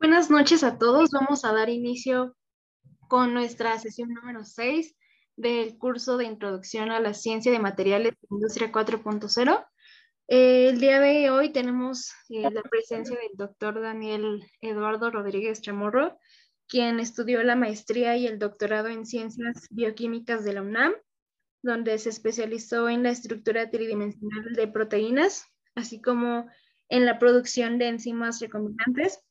Buenas noches a todos. Vamos a dar inicio con nuestra sesión número 6 del curso de Introducción a la Ciencia de Materiales de Industria 4.0. el día de hoy tenemos eh, la presencia del doctor Daniel Eduardo Rodríguez Chamorro, quien estudió la maestría y el doctorado en Ciencias Bioquímicas de la UNAM, donde se especializó en la estructura tridimensional de proteínas, así como en la producción de enzimas recombinantes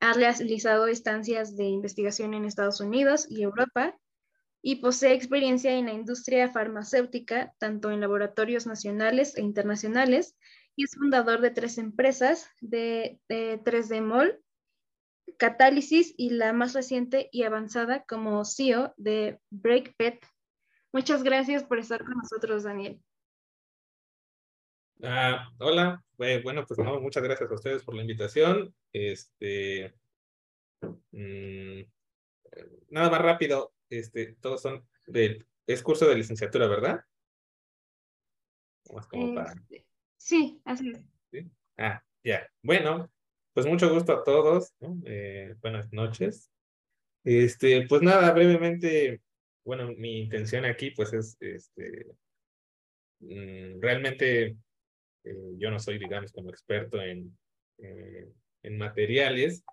ha realizado estancias de investigación en Estados Unidos y Europa y posee experiencia en la industria farmacéutica, tanto en laboratorios nacionales e internacionales, y es fundador de tres empresas de, 3D Mol, Catálisis y la más reciente y avanzada como CEO de BreakPet. Muchas gracias por estar con nosotros, Daniel. Ah, hola, bueno, pues no, muchas gracias a ustedes por la invitación. Este, mm, nada más rápido, este, todos son del, es curso de licenciatura, ¿verdad? Este, sí, así es. Ah, ya. Bueno, pues mucho gusto a todos, eh, buenas noches. Este, pues nada, brevemente, bueno, mi intención aquí pues es, este, mm, realmente eh, yo no soy, digamos, como experto en, eh, en materiales,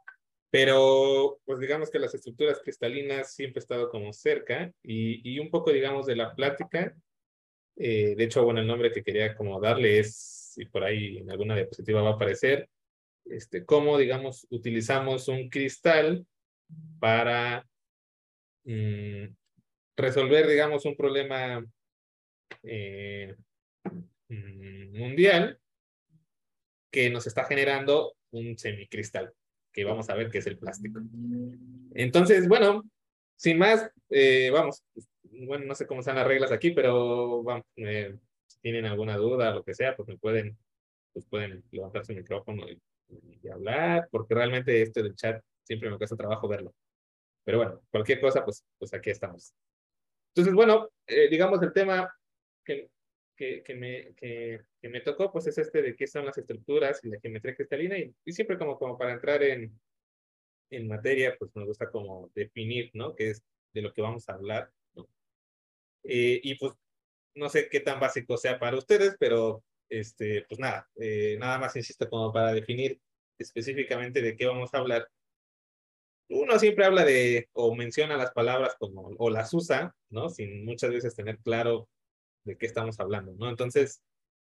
pero pues digamos que las estructuras cristalinas siempre he estado como cerca y, y un poco, digamos, de la plática. Eh, de hecho, bueno, el nombre que quería como darle es, y por ahí en alguna diapositiva va a aparecer, este, cómo, digamos, utilizamos un cristal para mm, resolver, digamos, un problema mundial que nos está generando un semicristal, que vamos a ver qué es el plástico. Entonces, bueno, sin más, eh, vamos, bueno, no sé cómo están las reglas aquí, pero vamos, eh, tienen alguna duda lo que sea, pues me pueden, pues pueden levantar su micrófono y, hablar, porque realmente este del chat siempre me cuesta trabajo verlo. Pero bueno, cualquier cosa, pues, pues aquí estamos. Entonces, bueno, eh, digamos el tema que que, que, me, que, que, me tocó, pues es este de qué son las estructuras y la geometría cristalina, y, y siempre como, como para entrar en, en materia, pues me gusta como definir, ¿no? Qué es de lo que vamos a hablar, ¿no? Eh, y pues no sé qué tan básico sea para ustedes, pero este, pues nada, eh, nada más insisto como para definir específicamente de qué vamos a hablar. Uno siempre habla de o menciona las palabras como o las usa, ¿no? Sin muchas veces tener claro de qué estamos hablando, ¿no? Entonces,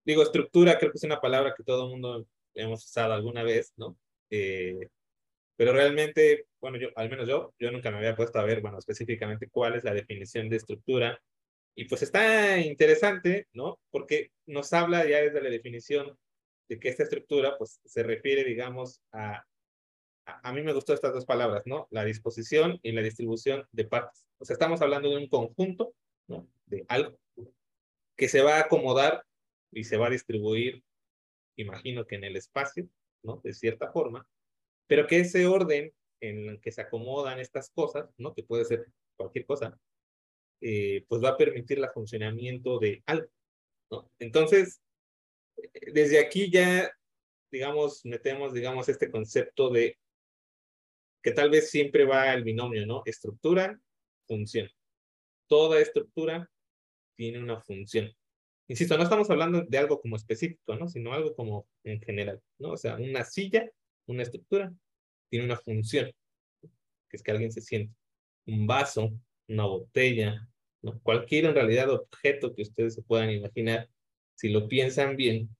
digo, estructura creo que es una palabra que todo el mundo hemos usado alguna vez, ¿no? Eh, pero realmente, bueno, yo, al menos yo, yo nunca me había puesto a ver, bueno, específicamente cuál es la definición de estructura. Y pues está interesante, ¿no? Porque nos habla ya desde la definición de que esta estructura, pues, se refiere, digamos, a, a, a mí me gustó estas dos palabras, ¿no? La disposición y la distribución de partes. O sea, estamos hablando de un conjunto, ¿no? De algo que se va a acomodar y se va a distribuir, imagino que en el espacio, ¿no? De cierta forma, pero que ese orden en el que se acomodan estas cosas, ¿no? Que puede ser cualquier cosa, eh, pues va a permitir el funcionamiento de algo, ¿no? Entonces, desde aquí ya, digamos, metemos, digamos, este concepto de que tal vez siempre va el binomio, ¿no? Estructura, función. Toda estructura tiene una función. Insisto, no estamos hablando de algo como específico, ¿no? Sino algo como en general, ¿no? O sea, una silla, una estructura, tiene una función, que es que alguien se siente. Un vaso, una botella, ¿no? Cualquier en realidad objeto que ustedes se puedan imaginar, si lo piensan bien,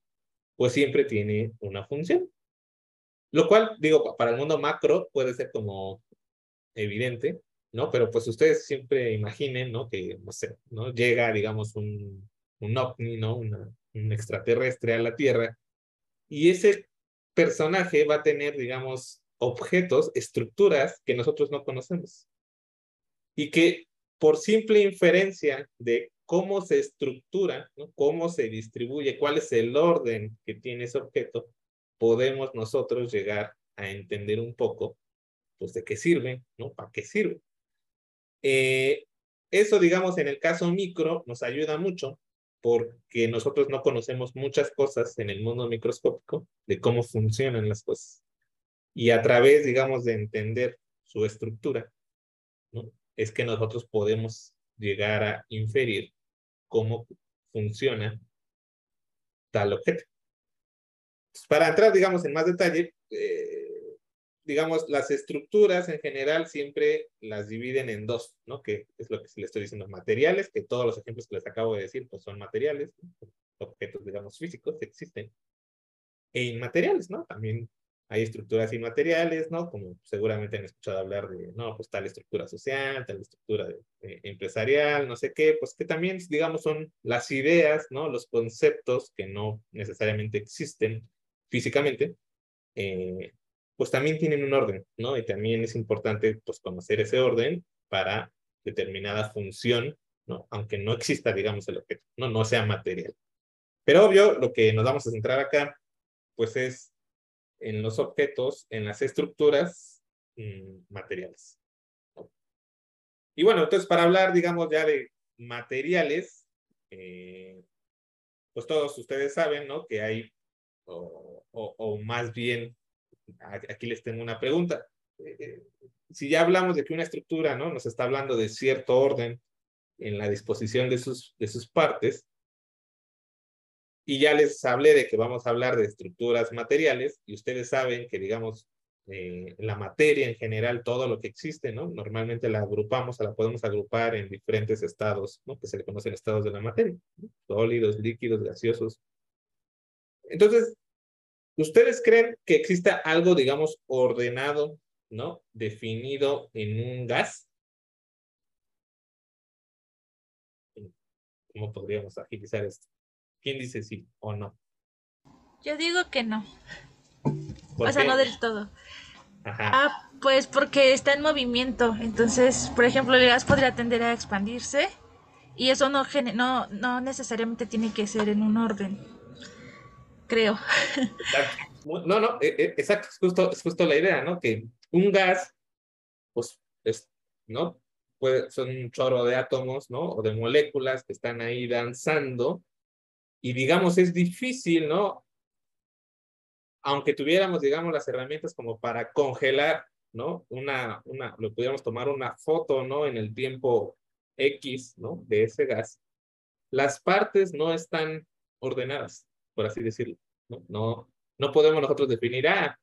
pues siempre tiene una función. Lo cual, digo, para el mundo macro puede ser como evidente, ¿no? Pero pues ustedes siempre imaginen, ¿no? Que, no sé, ¿no? Llega, digamos, un, un ovni, ¿no? un extraterrestre a la Tierra, y ese personaje va a tener, digamos, objetos, estructuras que nosotros no conocemos. Y que por simple inferencia de cómo se estructura, cómo se distribuye, cuál es el orden que tiene ese objeto, podemos nosotros llegar a entender un poco, pues, de qué sirve, ¿no? ¿Para qué sirve? Eh, eso, digamos, en el caso micro nos ayuda mucho porque nosotros no conocemos muchas cosas en el mundo microscópico de cómo funcionan las cosas. Y a través, digamos, de entender su estructura, ¿no? es que nosotros podemos llegar a inferir cómo funciona tal objeto. Para entrar, digamos, en más detalle, eh, digamos, las estructuras en general siempre las dividen en dos, ¿no? Que es lo que le estoy diciendo, materiales, que todos los ejemplos que les acabo de decir, pues son materiales, objetos, digamos, físicos que existen, e inmateriales, ¿no? También hay estructuras inmateriales, ¿no? Como seguramente han escuchado hablar de, no, pues tal estructura social, tal estructura empresarial, no sé qué, pues que también, digamos, son las ideas, ¿no? Los conceptos que no necesariamente existen físicamente, eh, pues también tienen un orden, ¿no? Y también es importante, pues, conocer ese orden para determinada función, ¿no? Aunque no exista, digamos, el objeto, ¿no? No sea material. Pero obvio, lo que nos vamos a centrar acá, pues es en los objetos, en las estructuras mm, materiales. Y bueno, entonces para hablar, digamos, ya de materiales, eh, pues todos ustedes saben, ¿no? Que hay, o, o, más bien, aquí les tengo una pregunta. Eh, si ya hablamos de que una estructura, ¿no? Nos está hablando de cierto orden en la disposición de sus, de sus partes, y ya les hablé de que vamos a hablar de estructuras materiales y ustedes saben que, digamos, eh, la materia en general, todo lo que existe, ¿no? Normalmente la agrupamos, la podemos agrupar en diferentes estados, ¿no? Que se le conocen estados de la materia, sólidos, líquidos, gaseosos. Entonces, ¿ustedes creen que exista algo, digamos, ordenado, ¿no? Definido en un gas? ¿Cómo podríamos agilizar esto? ¿Quién dice sí o no? Yo digo que no. O sea, no del todo. Ajá. Ah, pues porque está en movimiento. Entonces, por ejemplo, el gas podría tender a expandirse y eso no, no, no necesariamente tiene que ser en un orden. Creo. No, no, e, e, exacto, es justo, es justo la idea, ¿no? Que un gas, pues, es, ¿no? Puede, son un chorro de átomos, ¿no? O de moléculas que están ahí danzando y digamos, es difícil, ¿no? Aunque tuviéramos, digamos, las herramientas como para congelar, ¿no? Una, una, lo pudiéramos tomar una foto, ¿no? En el tiempo X, ¿no? De ese gas. Las partes no están ordenadas, por así decirlo, ¿no? No, no podemos nosotros definir, ah,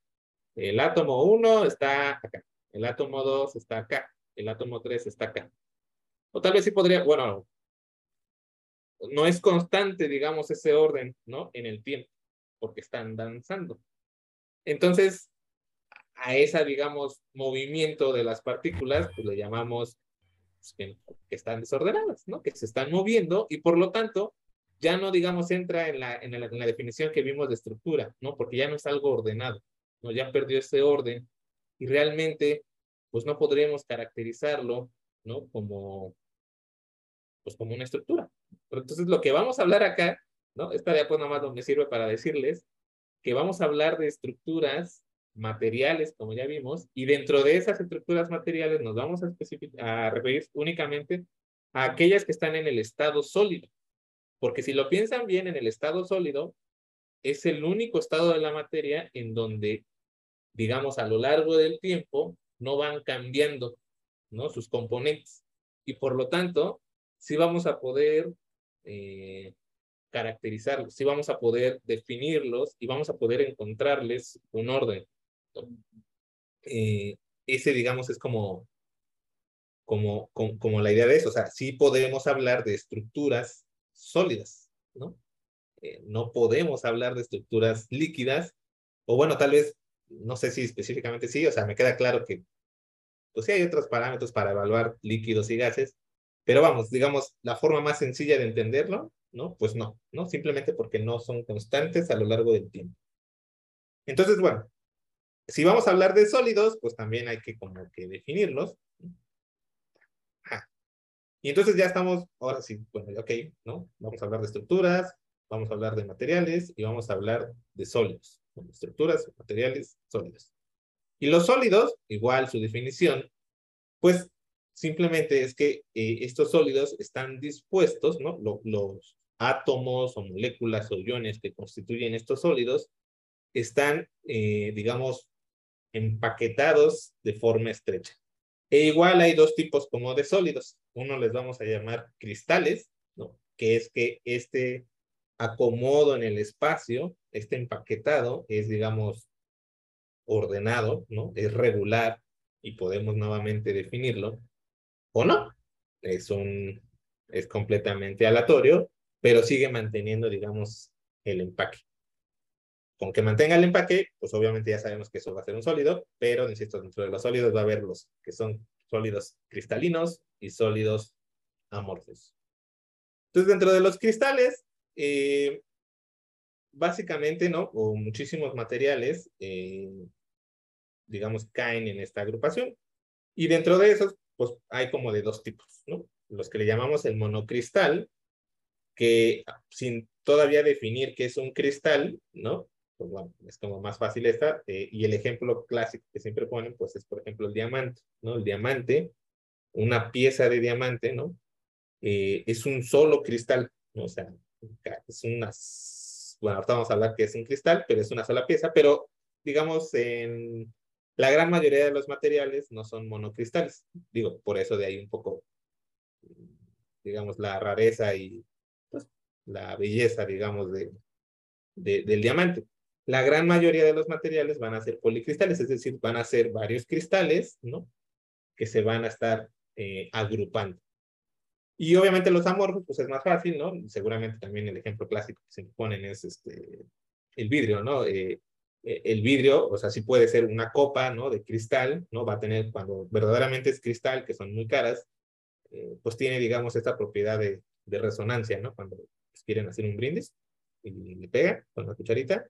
el átomo 1 está acá, el átomo 2 está acá, el átomo 3 está acá. O tal vez sí podría, bueno, no es constante, digamos, ese orden, ¿no? En el tiempo, porque están danzando. Entonces, a esa, digamos, movimiento de las partículas, pues le llamamos pues, que, están desordenadas, ¿no? Que se están moviendo y por lo tanto ya no, digamos, entra en la, en la, en la definición que vimos de estructura, ¿no? Porque ya no es algo ordenado, ¿no? Ya perdió ese orden y realmente, pues no podríamos caracterizarlo, ¿no? Como, pues como una estructura. Entonces lo que vamos a hablar acá, ¿no? Esta ya pues nada más me sirve para decirles que vamos a hablar de estructuras materiales, como ya vimos, y dentro de esas estructuras materiales nos vamos a, a referir únicamente a aquellas que están en el estado sólido. Porque si lo piensan bien, en el estado sólido es el único estado de la materia en donde, digamos, a lo largo del tiempo no van cambiando, ¿no? Sus componentes. Y por lo tanto, sí vamos a poder eh, caracterizarlos, sí vamos a poder definirlos y vamos a poder encontrarles un orden. Eh, ese, digamos, es como, como, como, la idea de eso. O sea, sí podemos hablar de estructuras sólidas, ¿no? Eh, no podemos hablar de estructuras líquidas, o bueno, tal vez, no sé si específicamente sí, o sea, me queda claro que, pues sí hay otros parámetros para evaluar líquidos y gases, pero vamos, digamos, la forma más sencilla de entenderlo, ¿no? Pues no, ¿no? Simplemente porque no son constantes a lo largo del tiempo. Entonces, bueno, si vamos a hablar de sólidos, pues también hay que como que definirlos. Y entonces ya estamos, ahora sí, bueno, ok, ¿no? Vamos a hablar de estructuras, vamos a hablar de materiales y vamos a hablar de sólidos. estructuras, materiales, sólidos. Y los sólidos, igual su definición, pues Simplemente es que eh, estos sólidos están dispuestos, ¿no? los átomos o moléculas o iones que constituyen estos sólidos están, eh, digamos, empaquetados de forma estrecha. E igual hay dos tipos como de sólidos. Uno les vamos a llamar cristales, ¿no? que es que este acomodo en el espacio, este empaquetado es, digamos, ordenado, ¿no? Es regular y podemos nuevamente definirlo, o no. Es un, es completamente aleatorio, pero sigue manteniendo, digamos, el empaque. Con que mantenga el empaque, pues obviamente ya sabemos que eso va a ser un sólido, pero insisto, dentro de los sólidos va a haber los que son sólidos cristalinos y sólidos amorfos. Entonces, dentro de los cristales, eh, básicamente, ¿no? O muchísimos materiales, eh, digamos, caen en esta agrupación. Y dentro de esos, pues hay como de dos tipos, ¿no? Los que le llamamos el monocristal, que sin todavía definir qué es un cristal, ¿no? Pues bueno, es como más fácil esta. Eh, y el ejemplo clásico que siempre ponen, pues es, por ejemplo, el diamante, ¿no? El diamante, una pieza de diamante, ¿no? Eh, es un solo cristal, ¿no? O sea, es una, bueno, ahorita vamos a hablar que es un cristal, pero es una sola pieza, pero digamos, en la gran mayoría de los materiales no son monocristales. Digo, por eso de ahí un poco, digamos, la rareza y pues, la belleza, digamos, de, del diamante. La gran mayoría de los materiales van a ser policristales, es decir, van a ser varios cristales, ¿no? Que se van a estar eh, agrupando. Y obviamente los amorfos, pues es más fácil, ¿no? Seguramente también el ejemplo clásico que se ponen es este, el vidrio, ¿no? Eh, eh, el vidrio, o sea, sí puede ser una copa, ¿no? De cristal, ¿no? Va a tener, cuando verdaderamente es cristal, que son muy caras, eh, pues tiene, digamos, esta propiedad de, resonancia, ¿no? Cuando pues, quieren hacer un brindis y le pega con la cucharita,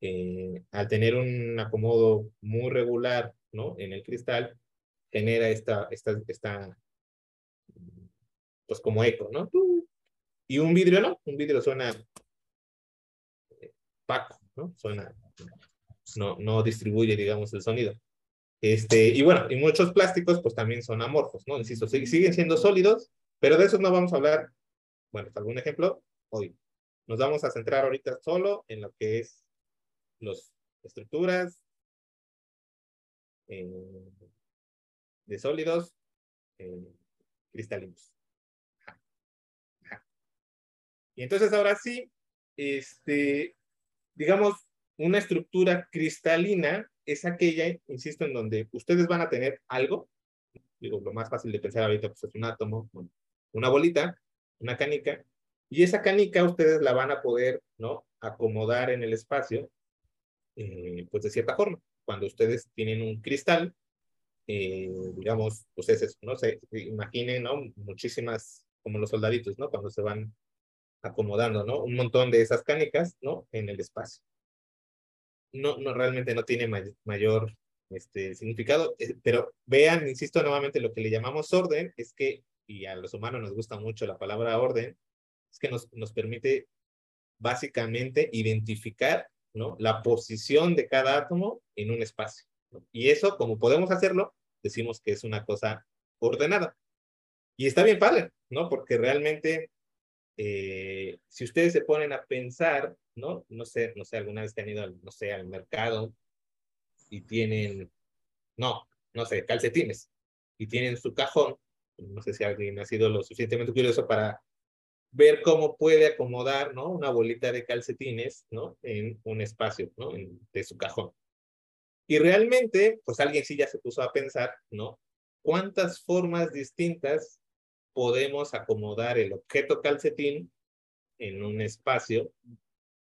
al tener un acomodo muy regular, ¿no? En el cristal, genera esta, esta, esta pues como eco, ¿no? Y un vidrio no, un vidrio suena eh, paco, ¿no? Suena, no, no distribuye, digamos, el sonido. Este, y bueno, y muchos plásticos pues también son amorfos, ¿no? Insisto, siguen siendo sólidos, pero de esos no vamos a hablar, bueno, algún ejemplo hoy. Nos vamos a centrar ahorita solo en lo que es las estructuras eh, de sólidos eh, cristalinos. Y entonces ahora sí, este, digamos, una estructura cristalina es aquella, insisto, en donde ustedes van a tener algo, digo, lo más fácil de pensar ahorita pues es un átomo, una bolita, una canica, y esa canica ustedes la van a poder, ¿no? Acomodar en el espacio, eh, pues de cierta forma. Cuando ustedes tienen un cristal, eh, digamos, pues es ¿no? Se, imaginen, ¿no? Muchísimas, como los soldaditos, ¿no? Cuando se van acomodando, ¿no? Un montón de esas canicas, ¿no? En el espacio. No, no realmente no tiene mayor este, significado, eh, pero vean, insisto nuevamente, lo que le llamamos orden es que, y a los humanos nos gusta mucho la palabra orden, es que nos, nos permite básicamente identificar, La posición de cada átomo en un espacio. Y eso, como podemos hacerlo, decimos que es una cosa ordenada. Y está bien padre, ¿no? Porque realmente eh, si ustedes se ponen a pensar, ¿no? No sé, no sé, alguna vez que han ido, no sé, al mercado y tienen, no, no sé, calcetines y tienen su cajón, no sé si alguien ha sido lo suficientemente curioso para ver cómo puede acomodar, ¿no? Una bolita de calcetines, ¿no? En un espacio, ¿no? de su cajón. Y realmente, pues alguien sí ya se puso a pensar, ¿no? ¿Cuántas formas distintas podemos acomodar el objeto calcetín en un espacio,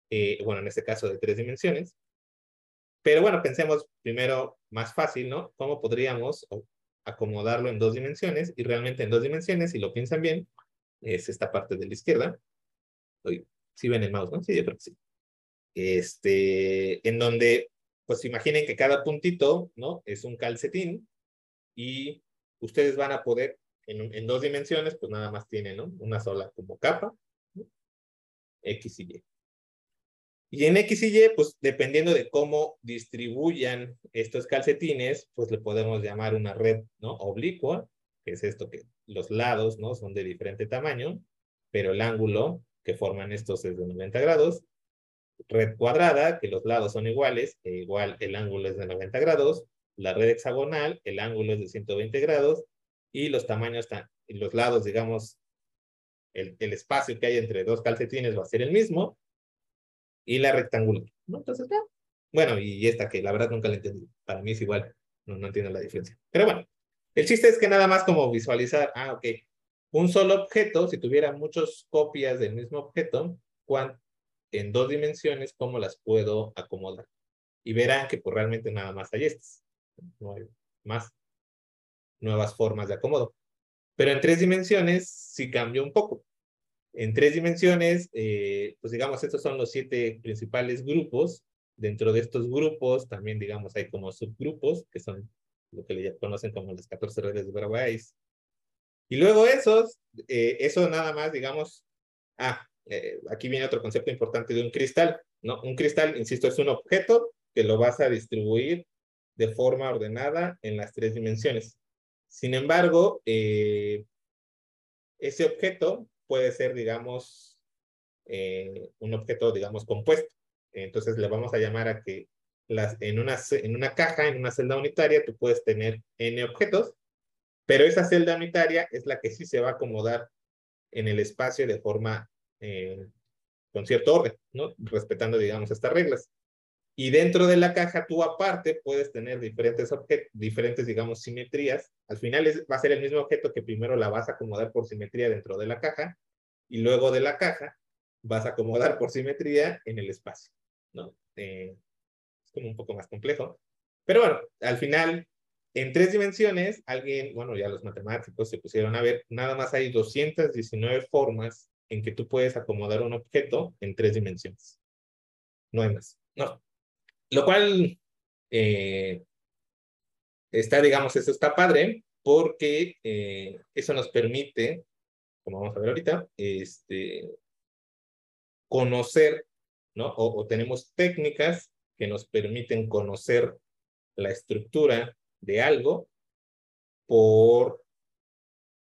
eh, bueno, en este caso de tres dimensiones. Pero bueno, pensemos primero más fácil, ¿no? ¿Cómo podríamos acomodarlo en dos dimensiones? Y realmente en dos dimensiones, si lo piensan bien, es esta parte de la izquierda. Si ¿sí ven el mouse, ¿no? Sí, yo creo que sí. Este, en donde, pues imaginen que cada puntito, ¿no? Es un calcetín y ustedes van a poder en, dos dimensiones, pues nada más tiene, ¿no? Una sola como capa, X y Y. Y en X y Y, pues dependiendo de cómo distribuyan estos calcetines, pues le podemos llamar una red, ¿no? Oblicua, que es esto que los lados, ¿no? Son de diferente tamaño, pero el ángulo que forman estos es de 90 grados. red cuadrada, que los lados son iguales, e igual el ángulo es de 90 grados, la red hexagonal, el ángulo es de 120 grados, y los tamaños, los lados, digamos, el, el, espacio que hay entre dos calcetines va a ser el mismo, y la rectangular, ¿no? Entonces, ya. Bueno, y esta que la verdad nunca la entendí, para mí es igual, no, no entiendo la diferencia. Pero bueno, el chiste es que nada más como visualizar, ah, ok, un solo objeto, si tuviera muchas copias del mismo objeto, en dos dimensiones, ¿cómo las puedo acomodar? Y verán que pues realmente nada más hay estas. No hay más nuevas formas de acomodo. Pero en tres dimensiones sí cambió un poco. En tres dimensiones, eh, pues digamos, estos son los siete principales grupos. Dentro de estos grupos también, digamos, hay como subgrupos, que son lo que le conocen como las 14 redes de Bravais. Y luego esos, eh, eso nada más, digamos, ah, eh, aquí viene otro concepto importante de un cristal, ¿no? Un cristal, insisto, es un objeto que lo vas a distribuir de forma ordenada en las tres dimensiones. Sin embargo, eh, ese objeto puede ser, digamos, un objeto, digamos, compuesto. Entonces le vamos a llamar a que las, en, una, en una caja, en una celda unitaria, tú puedes tener n objetos pero esa celda unitaria es la que sí se va a acomodar en el espacio de forma eh, con cierto orden, ¿no? Respetando, digamos, estas reglas. Y dentro de la caja, tú aparte puedes tener diferentes objetos, diferentes, digamos, simetrías. Al final es, va a ser el mismo objeto que primero la vas a acomodar por simetría dentro de la caja y luego de la caja vas a acomodar por simetría en el espacio, ¿no? Eh, como un poco más complejo. Pero bueno, al final en tres dimensiones, alguien, bueno, ya los matemáticos se pusieron a ver, nada más hay 219 formas en que tú puedes acomodar un objeto en tres dimensiones. No hay más. No. Lo cual eh, está, digamos, eso está padre porque eh, eso nos permite, como vamos a ver ahorita, este, conocer, ¿no? O, o tenemos técnicas que nos permiten conocer la estructura de algo por,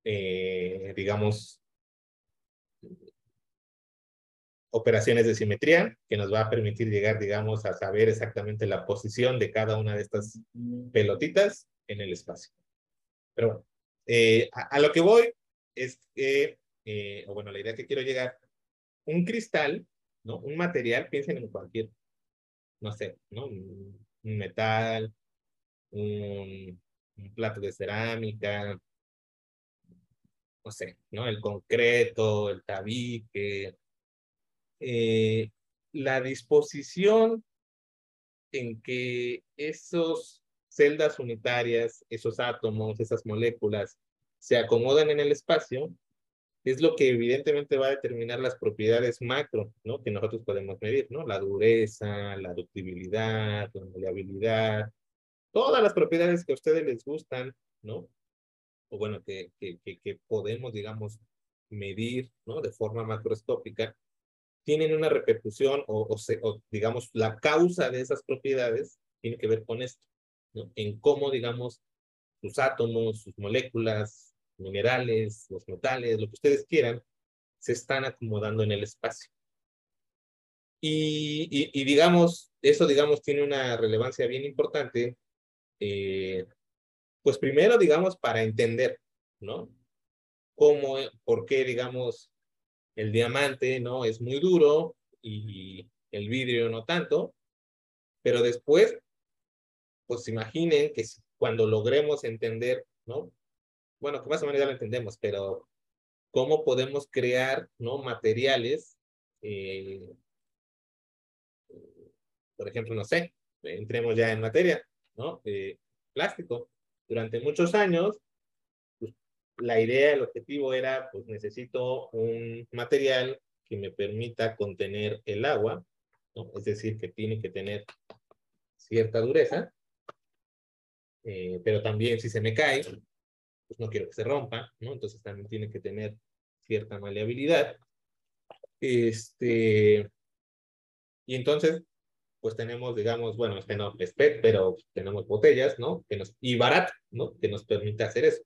eh, digamos, operaciones de simetría que nos va a permitir llegar, digamos, a saber exactamente la posición de cada una de estas pelotitas en el espacio. Pero bueno, eh, a, lo que voy es que, eh, o bueno, la idea que quiero llegar, un cristal, ¿no? Un material, piensen en cualquier, no sé, ¿no? un metal, un, plato de cerámica, no sé, ¿no? El concreto, el tabique, eh, la disposición en que esos celdas unitarias, esos átomos, esas moléculas se acomodan en el espacio, es lo que evidentemente va a determinar las propiedades macro, ¿no? Que nosotros podemos medir, ¿no? La dureza, la ductibilidad, la maleabilidad, todas las propiedades que a ustedes les gustan, ¿no? O bueno, que, que, que, podemos, digamos, medir, ¿no? De forma macroscópica, tienen una repercusión o, o, o, digamos, la causa de esas propiedades tiene que ver con esto, ¿no? En cómo, digamos, sus átomos, sus moléculas, minerales, los metales, lo que ustedes quieran, se están acomodando en el espacio. Y, digamos, eso, digamos, tiene una relevancia bien importante eh, pues primero, digamos, para entender, ¿no? Cómo, por qué, digamos, el diamante, ¿no? Es muy duro y el vidrio no tanto, pero después, pues imaginen que cuando logremos entender, ¿no? Bueno, que más o menos ya lo entendemos, pero cómo podemos crear, ¿no? Materiales, eh, por ejemplo, no sé, entremos ya en materia, ¿no? Eh, plástico. Durante muchos años, pues, la idea, el objetivo era, pues necesito un material que me permita contener el agua, ¿no? Es decir, que tiene que tener cierta dureza, eh, pero también si se me cae, pues no quiero que se rompa, ¿no? Entonces también tiene que tener cierta maleabilidad. Este, y entonces, pues tenemos, digamos, bueno, este no es PET, pero tenemos botellas, ¿no? Que nos, y barato, ¿no? Que nos permite hacer eso.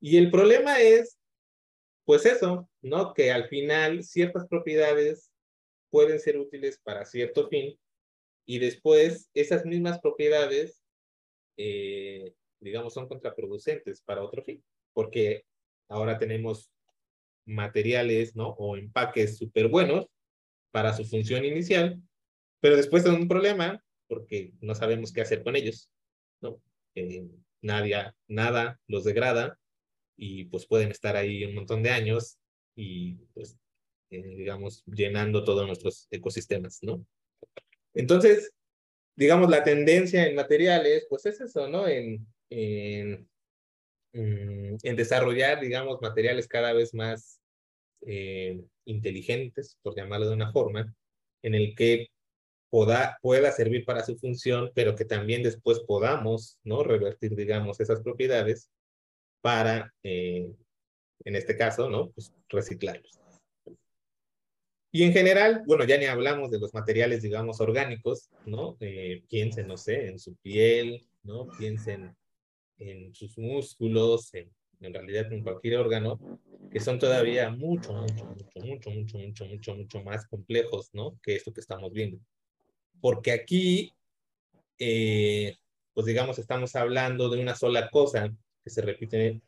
Y el problema es, pues eso, ¿no? Que al final ciertas propiedades pueden ser útiles para cierto fin y después esas mismas propiedades, eh, digamos, son contraproducentes para otro fin, porque ahora tenemos materiales, ¿no? O empaques súper buenos para su función inicial, pero después son un problema porque no sabemos qué hacer con ellos, ¿no? Eh, nadie, nada los degrada y pues pueden estar ahí un montón de años y pues, eh, digamos, llenando todos nuestros ecosistemas, ¿no? Entonces, digamos, la tendencia en materiales, pues es eso, ¿no? En, en, mm, en desarrollar, digamos, materiales cada vez más eh, inteligentes, por llamarlo de una forma, en el que pueda, pueda servir para su función, pero que también después podamos, ¿no? Revertir, digamos, esas propiedades para, eh, en este caso, ¿no? Pues reciclarlos. Y en general, bueno, ya ni hablamos de los materiales, digamos, orgánicos, ¿no? Eh, piensen, no sé, en su piel, ¿no? Piensen en sus músculos, en, en realidad en cualquier órgano, que son todavía mucho, mucho, mucho, mucho, mucho, mucho, mucho, mucho más complejos, ¿no? Que esto que estamos viendo. Porque aquí, eh, pues digamos, estamos hablando de una sola cosa que se repite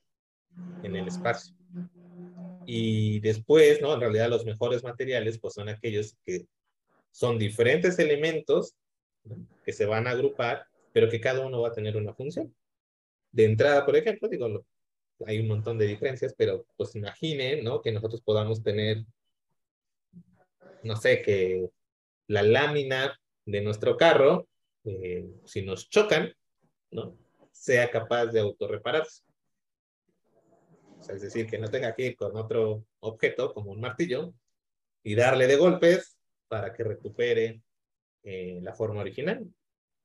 en el espacio. Y después, ¿no? En realidad los mejores materiales pues son aquellos que son diferentes elementos que se van a agrupar, pero que cada uno va a tener una función. De entrada, por ejemplo, digo, hay un montón de diferencias, pero pues imaginen, ¿no? Que nosotros podamos tener, no sé, que la lámina de nuestro carro, eh, si nos chocan, ¿no? Sea capaz de autorrepararse es decir, que no tenga que ir con otro objeto como un martillo y darle de golpes para que recupere eh, la forma original.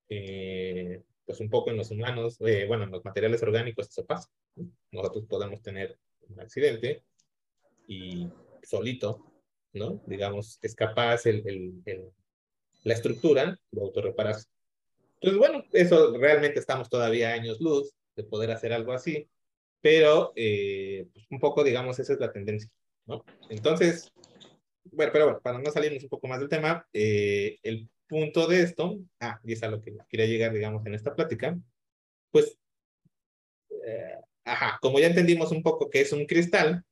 Eh, pues un poco en los humanos, eh, bueno, en los materiales orgánicos eso pasa. Nosotros podemos tener un accidente y solito, ¿no? Digamos, es capaz el, el, la estructura de autorrepararse. Entonces, bueno, eso realmente estamos todavía años luz de poder hacer algo así pero eh, pues, un poco, digamos, esa es la tendencia, ¿no? Entonces, bueno, pero bueno, para no salirnos un poco más del tema, eh, el punto de esto, ah, y es a lo que quería llegar, digamos, en esta plática, pues, eh, ajá, como ya entendimos un poco que es un cristal,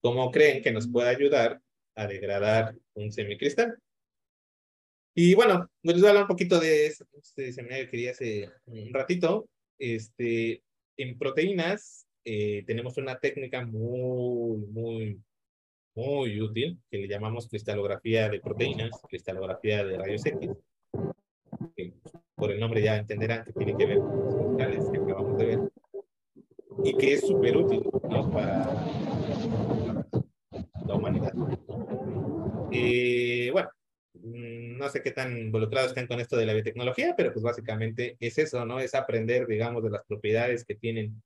¿cómo creen que nos puede ayudar a degradar un semicristal? Y bueno, les voy a hablar un poquito de eso, se me quería hace un ratito, este, en proteínas eh, tenemos una técnica muy, muy, muy útil que le llamamos cristalografía de proteínas, cristalografía de rayos X. Que por el nombre ya entenderán que tiene que ver con los cristales que acabamos de ver. Y que es súper útil para la humanidad. Eh, bueno, mm, no sé qué tan involucrados estén con esto de la biotecnología, pero pues básicamente es eso, ¿no? Es aprender, digamos, de las propiedades que tienen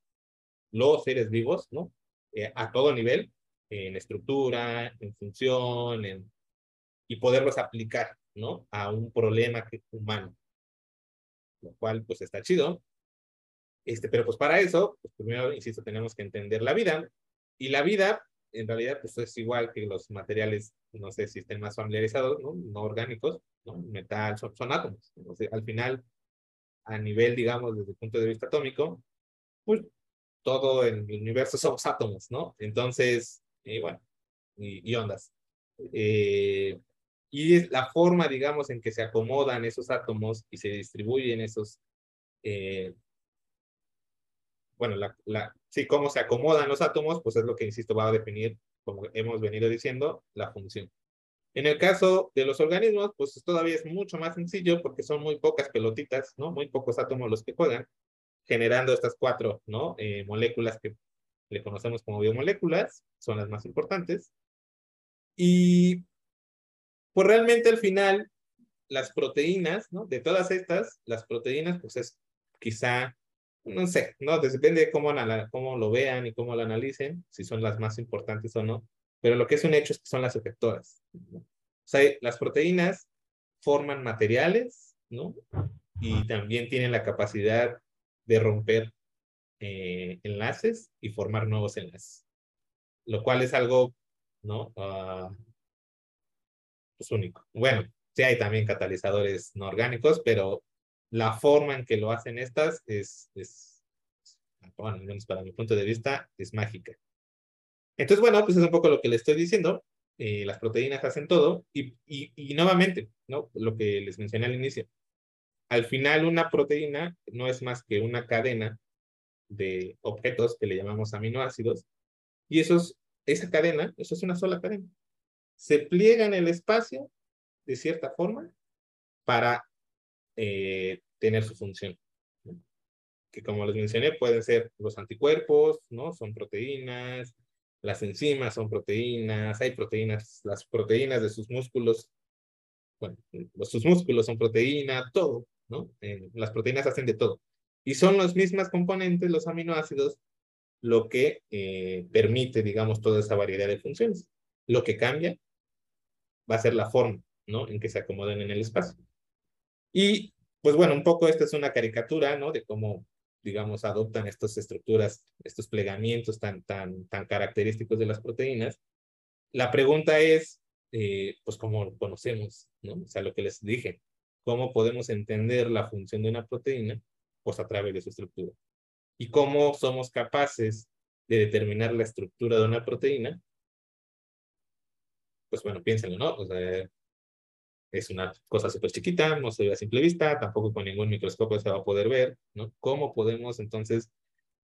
los seres vivos, ¿no? Eh, a todo nivel, en estructura, en función, en, y poderlos aplicar, ¿no? A un problema humano. Lo cual, pues, está chido. Este, pero pues para eso, pues primero, insisto, tenemos que entender la vida. Y la vida, en realidad, pues es igual que los materiales, no sé si estén más familiarizados, ¿no? No orgánicos, ¿no? Metal, son, son átomos. al final, a nivel, digamos, desde el punto de vista atómico, pues todo el universo somos átomos, ¿no? Entonces, eh, bueno, y, ondas. Eh, y es la forma, digamos, en que se acomodan esos átomos y se distribuyen esos, eh, bueno, la, la, sí, cómo se acomodan los átomos, pues es lo que, insisto, va a definir, como hemos venido diciendo, la función. En el caso de los organismos, pues todavía es mucho más sencillo porque son muy pocas pelotitas, ¿no? Muy pocos átomos los que juegan generando estas cuatro ¿no? Eh, moléculas que le conocemos como biomoléculas, son las más importantes. Y pues realmente al final, las proteínas, ¿no? De todas estas, las proteínas, pues es quizá, no sé, ¿no? Depende de cómo, cómo lo vean y cómo lo analicen, si son las más importantes o no. Pero lo que es un hecho es que son las efectoras. O sea, las proteínas forman materiales, ¿no? Y también tienen la capacidad de romper eh, enlaces y formar nuevos enlaces. Lo cual es algo, ¿no? Ah, pues, único. Bueno, sí hay también catalizadores no orgánicos, pero la forma en que lo hacen estas es, es bueno, para mi punto de vista, es mágica. Entonces, bueno, pues es un poco lo que le estoy diciendo. Eh, las proteínas hacen todo y, y, y nuevamente, ¿no? Lo que les mencioné al inicio. Al final, una proteína no es más que una cadena de objetos que le llamamos aminoácidos y esos, esa cadena, eso es una sola cadena. Se pliega en el espacio de cierta forma para eh, tener su función. Que como les mencioné, pueden ser los anticuerpos, ¿no? Son proteínas, las enzimas son proteínas, hay proteínas, las proteínas de sus músculos, bueno, sus músculos son proteína, todo, ¿no? Eh, las proteínas hacen de todo. Y son los mismos componentes, los aminoácidos, lo que eh, permite, digamos, toda esa variedad de funciones. Lo que cambia va a ser la forma, ¿no? En que se acomoden en el espacio. Y, pues bueno, un poco esta es una caricatura, ¿no? De cómo, digamos, adoptan estas estructuras, estos plegamientos tan, tan, tan característicos de las proteínas. La pregunta es, eh, pues, ¿cómo lo conocemos? ¿no? O sea, lo que les dije, ¿cómo podemos entender la función de una proteína? Pues a través de su estructura y cómo somos capaces de determinar la estructura de una proteína, pues bueno, piénsenlo, ¿no? O sea, es una cosa súper chiquita, no se ve a simple vista, tampoco con ningún microscopio se va a poder ver, ¿no? ¿Cómo podemos entonces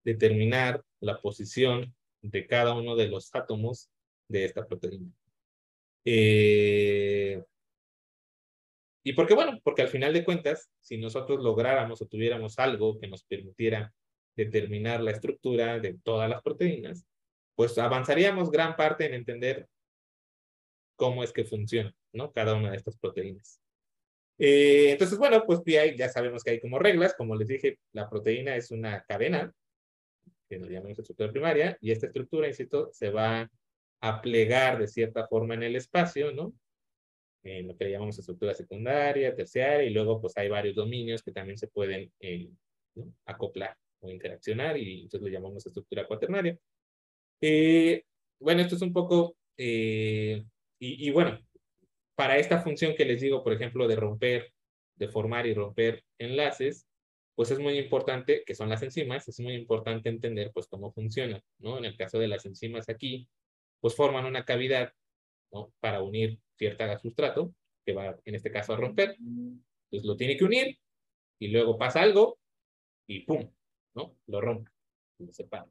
determinar la posición de cada uno de los átomos de esta proteína? Eh, ¿Y por qué? Bueno, porque al final de cuentas, si nosotros lográramos o tuviéramos algo que nos permitiera determinar la estructura de todas las proteínas, pues avanzaríamos gran parte en entender cómo es que funciona, ¿no? Cada una de estas proteínas. Eh, entonces, bueno, pues ya sabemos que hay como reglas, como les dije, la proteína es una cadena, que nos llamamos estructura primaria, y esta estructura, insisto, se va a plegar de cierta forma en el espacio, ¿no? En lo que llamamos estructura secundaria, terciaria, y luego pues hay varios dominios que también se pueden eh, acoplar o interaccionar y entonces lo llamamos estructura cuaternaria. Eh, bueno, esto es un poco, eh, y, y, bueno, para esta función que les digo, por ejemplo, de romper, de formar y romper enlaces, pues es muy importante, que son las enzimas, es muy importante entender pues cómo funcionan, ¿no? En el caso de las enzimas aquí, pues forman una cavidad, ¿no? Para unir cierta gas sustrato, que va en este caso a romper, entonces lo tiene que unir, y luego pasa algo, y ¡pum! ¿no? Lo rompe, lo separa.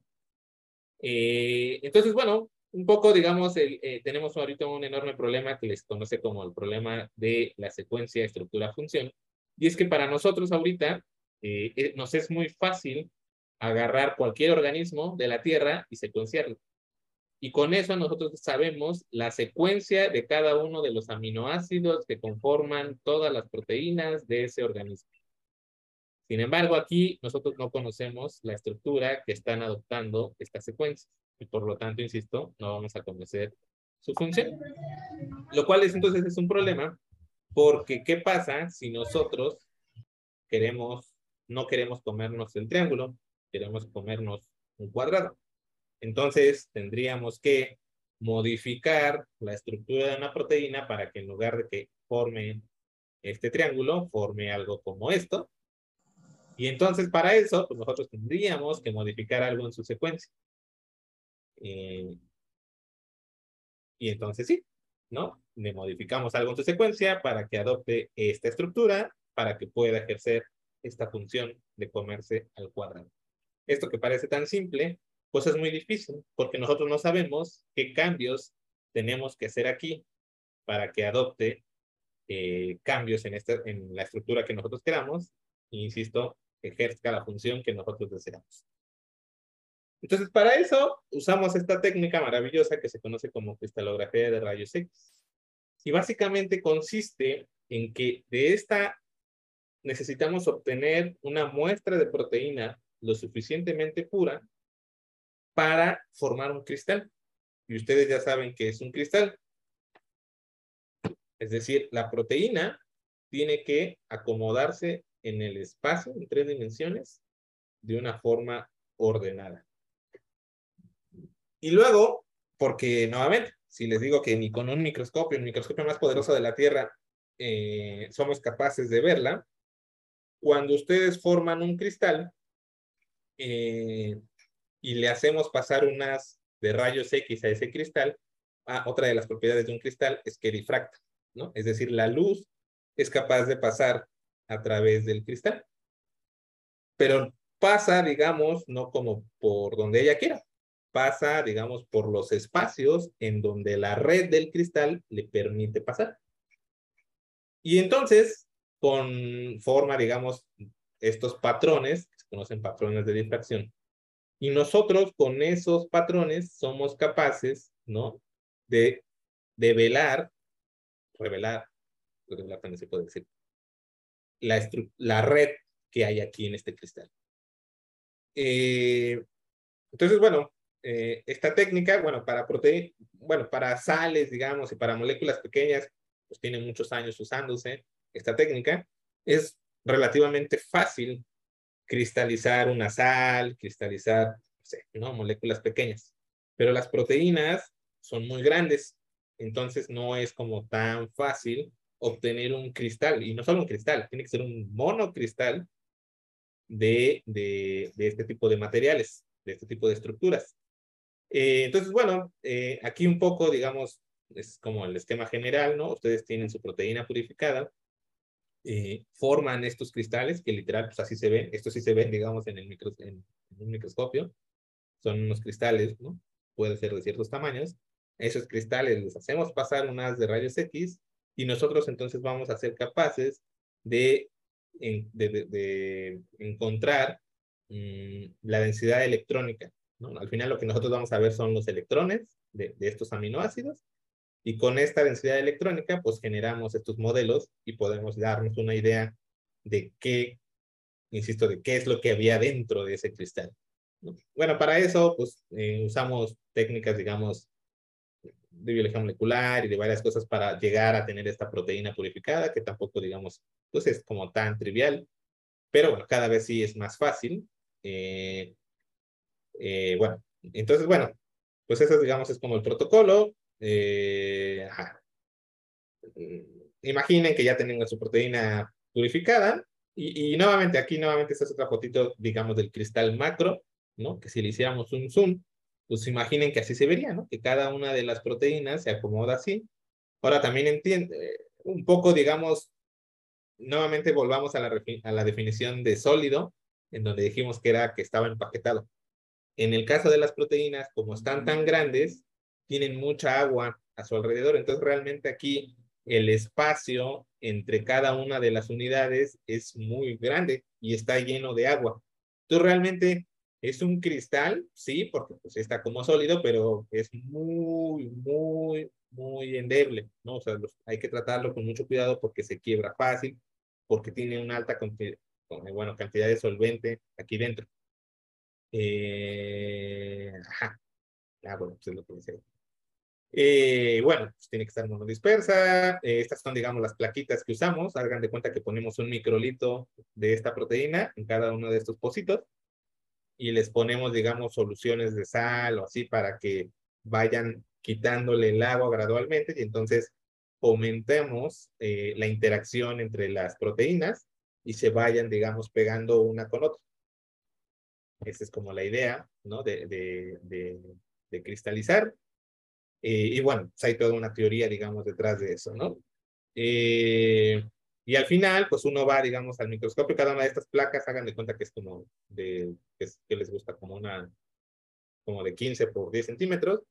Eh, entonces, bueno, un poco, digamos, eh, tenemos ahorita un enorme problema que les conoce como el problema de la secuencia estructura-función. Y es que para nosotros ahorita eh, nos es muy fácil agarrar cualquier organismo de la Tierra y secuenciarlo. Y con eso nosotros sabemos la secuencia de cada uno de los aminoácidos que conforman todas las proteínas de ese organismo. Sin embargo, aquí nosotros no conocemos la estructura que están adoptando estas secuencias y por lo tanto, insisto, no vamos a conocer su función. Lo cual es entonces es un problema porque ¿qué pasa si nosotros queremos, no queremos comernos el triángulo, queremos comernos un cuadrado? Entonces tendríamos que modificar la estructura de una proteína para que en lugar de que forme este triángulo, forme algo como esto, y entonces para eso, pues nosotros tendríamos que modificar algo en su secuencia. Eh, y entonces sí, ¿no? Le modificamos algo en su secuencia para que adopte esta estructura, para que pueda ejercer esta función de comerse al cuadrado. Esto que parece tan simple, pues es muy difícil, porque nosotros no sabemos qué cambios tenemos que hacer aquí para que adopte eh, cambios en, esta, en la estructura que nosotros queramos. insisto, ejerzca la función que nosotros deseamos. Entonces, para eso usamos esta técnica maravillosa que se conoce como cristalografía de rayos X. Y básicamente consiste en que de esta necesitamos obtener una muestra de proteína lo suficientemente pura para formar un cristal. Y ustedes ya saben que es un cristal. Es decir, la proteína tiene que acomodarse en el espacio en tres dimensiones de una forma ordenada. Y luego, porque nuevamente, si les digo que ni con un microscopio, el microscopio más poderoso de la Tierra, eh, somos capaces de verla, cuando ustedes forman un cristal eh, y le hacemos pasar unas de rayos X a ese cristal, ah, otra de las propiedades de un cristal es que difracta, ¿no? Es decir, la luz es capaz de pasar a través del cristal. Pero pasa, digamos, no como por donde ella quiera, pasa, digamos, por los espacios en donde la red del cristal le permite pasar. Y entonces, con forma, digamos, estos patrones, que se conocen patrones de difracción, y nosotros con esos patrones somos capaces, ¿no? De, de velar, revelar, revelar también se puede decir, la, la red que hay aquí en este cristal. Eh, entonces, bueno, eh, esta técnica, bueno, para proteínas, bueno, para sales, digamos, y para moléculas pequeñas, pues tiene muchos años usándose esta técnica. Es relativamente fácil cristalizar una sal, cristalizar, no sé, ¿no? Moléculas pequeñas. Pero las proteínas son muy grandes, entonces no es como tan fácil obtener un cristal, y no solo un cristal, tiene que ser un monocristal de, de, de este tipo de materiales, de este tipo de estructuras. Eh, entonces, bueno, eh, aquí un poco, digamos, es como el esquema general, ¿no? Ustedes tienen su proteína purificada, eh, forman estos cristales que literal, pues así se ven, estos sí se ven, digamos, en el un microscopio, son unos cristales, ¿no? Pueden ser de ciertos tamaños. Esos cristales les hacemos pasar unas de rayos X y nosotros entonces vamos a ser capaces de, de, encontrar mm, la densidad electrónica al final lo que nosotros vamos a ver son los electrones de, estos aminoácidos y con esta densidad electrónica pues generamos estos modelos y podemos darnos una idea de qué, insisto, de qué es lo que había dentro de ese cristal. Bueno, para eso pues eh, usamos técnicas, digamos, de biología molecular y de varias cosas para llegar a tener esta proteína purificada, que tampoco, digamos, pues es como tan trivial, pero bueno, cada vez sí es más fácil. Eh, eh, bueno, entonces, bueno, pues eso, digamos, es como el protocolo. Eh, imaginen que ya tienen su proteína purificada. Y, nuevamente, aquí nuevamente esta es otra fotito, digamos, del cristal macro, ¿no? Que si le hiciéramos un zoom, pues imaginen que así se vería, ¿no? Que cada una de las proteínas se acomoda así. Ahora también entiende, un poco, digamos, nuevamente volvamos a la, a la definición de sólido, en donde dijimos que era que estaba empaquetado. En el caso de las proteínas, como están tan grandes, tienen mucha agua a su alrededor. Entonces, realmente aquí el espacio entre cada una de las unidades es muy grande y está lleno de agua. Entonces, realmente es un cristal, sí, porque pues está como sólido, pero es muy, muy, muy endeble, ¿no? O sea, hay que tratarlo con mucho cuidado porque se quiebra fácil, porque tiene una alta cantidad, de solvente aquí dentro. Eh, ajá. Ah, bueno, pues es lo que dice. Eh, bueno, pues tiene que estar monodispersa. Eh, estas son, digamos, las plaquitas que usamos. Hagan de cuenta que ponemos un microlito de esta proteína en cada uno de estos pocitos y les ponemos, digamos, soluciones de sal o así para que vayan quitándole el agua gradualmente y entonces aumentemos eh, la interacción entre las proteínas y se vayan, digamos, pegando una con otra. Esa es como la idea, ¿no? De, de, de, cristalizar. Eh, y bueno, pues hay toda una teoría, digamos, detrás de eso, ¿no? Eh, y al final, pues uno va, digamos, al microscopio, cada una de estas placas, hagan de cuenta que es como de, que, les gusta como una, como de 15 por 10 centímetros,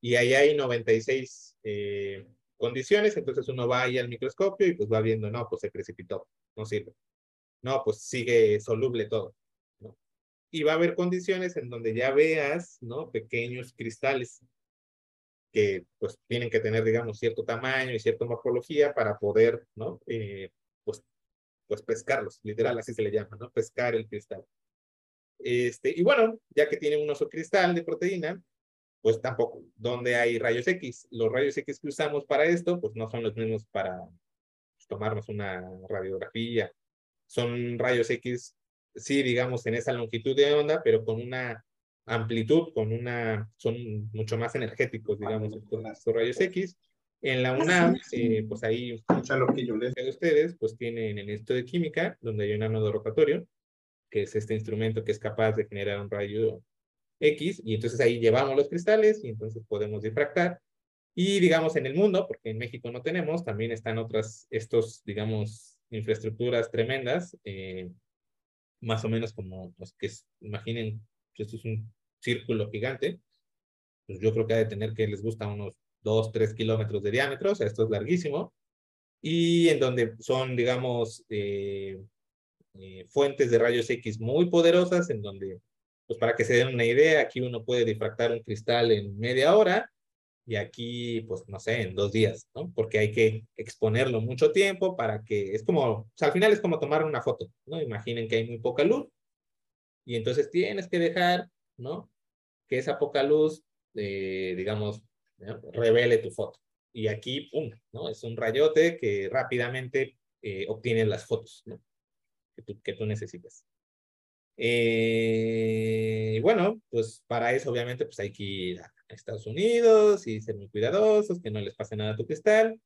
y ahí hay 96 eh, condiciones, entonces uno va ahí al microscopio y pues va viendo, no, pues se precipitó, no sirve. No, pues sigue soluble todo y va a haber condiciones en donde ya veas, ¿no? Pequeños cristales que pues tienen que tener, digamos, cierto tamaño y cierta morfología para poder, ¿no? Eh, pues, pues pescarlos, literal, así se le llama, ¿no? Pescar el cristal. Este, y bueno, ya que tiene un oso cristal de proteína, pues tampoco, donde hay rayos X. Los rayos X que usamos para esto, pues no son los mismos para tomarnos una radiografía. Son rayos X sí, digamos, en esa longitud de onda, pero con una amplitud, con una, son mucho más energéticos, digamos, estos, rayos X. En la UNAM, eh, pues ahí, lo que yo les de ustedes, pues tienen el Instituto de Química, donde hay un ánodo rotatorio, que es este instrumento que es capaz de generar un rayo X, y entonces ahí llevamos los cristales y entonces podemos difractar. Y digamos en el mundo, porque en México no tenemos, también están otras, estos, digamos, infraestructuras tremendas, eh, más o menos como los que imaginen, esto es un círculo gigante, pues yo creo que ha de tener que les gusta unos 2, 3 kilómetros de diámetro, o sea, esto es larguísimo, y en donde son, digamos, eh, eh, fuentes de rayos X muy poderosas, en donde, pues para que se den una idea, aquí uno puede difractar un cristal en media hora, y aquí, pues, no sé, en dos días, ¿no? Porque hay que exponerlo mucho tiempo para que, es como, o sea, al final es como tomar una foto, ¿no? Imaginen que hay muy poca luz, y entonces tienes que dejar, ¿no? Que esa poca luz, eh, digamos, revele tu foto. Y aquí, ¡pum! ¿no? Es un rayote que rápidamente eh, obtiene las fotos, ¿no? Que tú, que tú necesitas. Eh, bueno, pues para eso obviamente pues hay que ir a Estados Unidos y ser muy cuidadosos, que no les pase nada a tu cristal.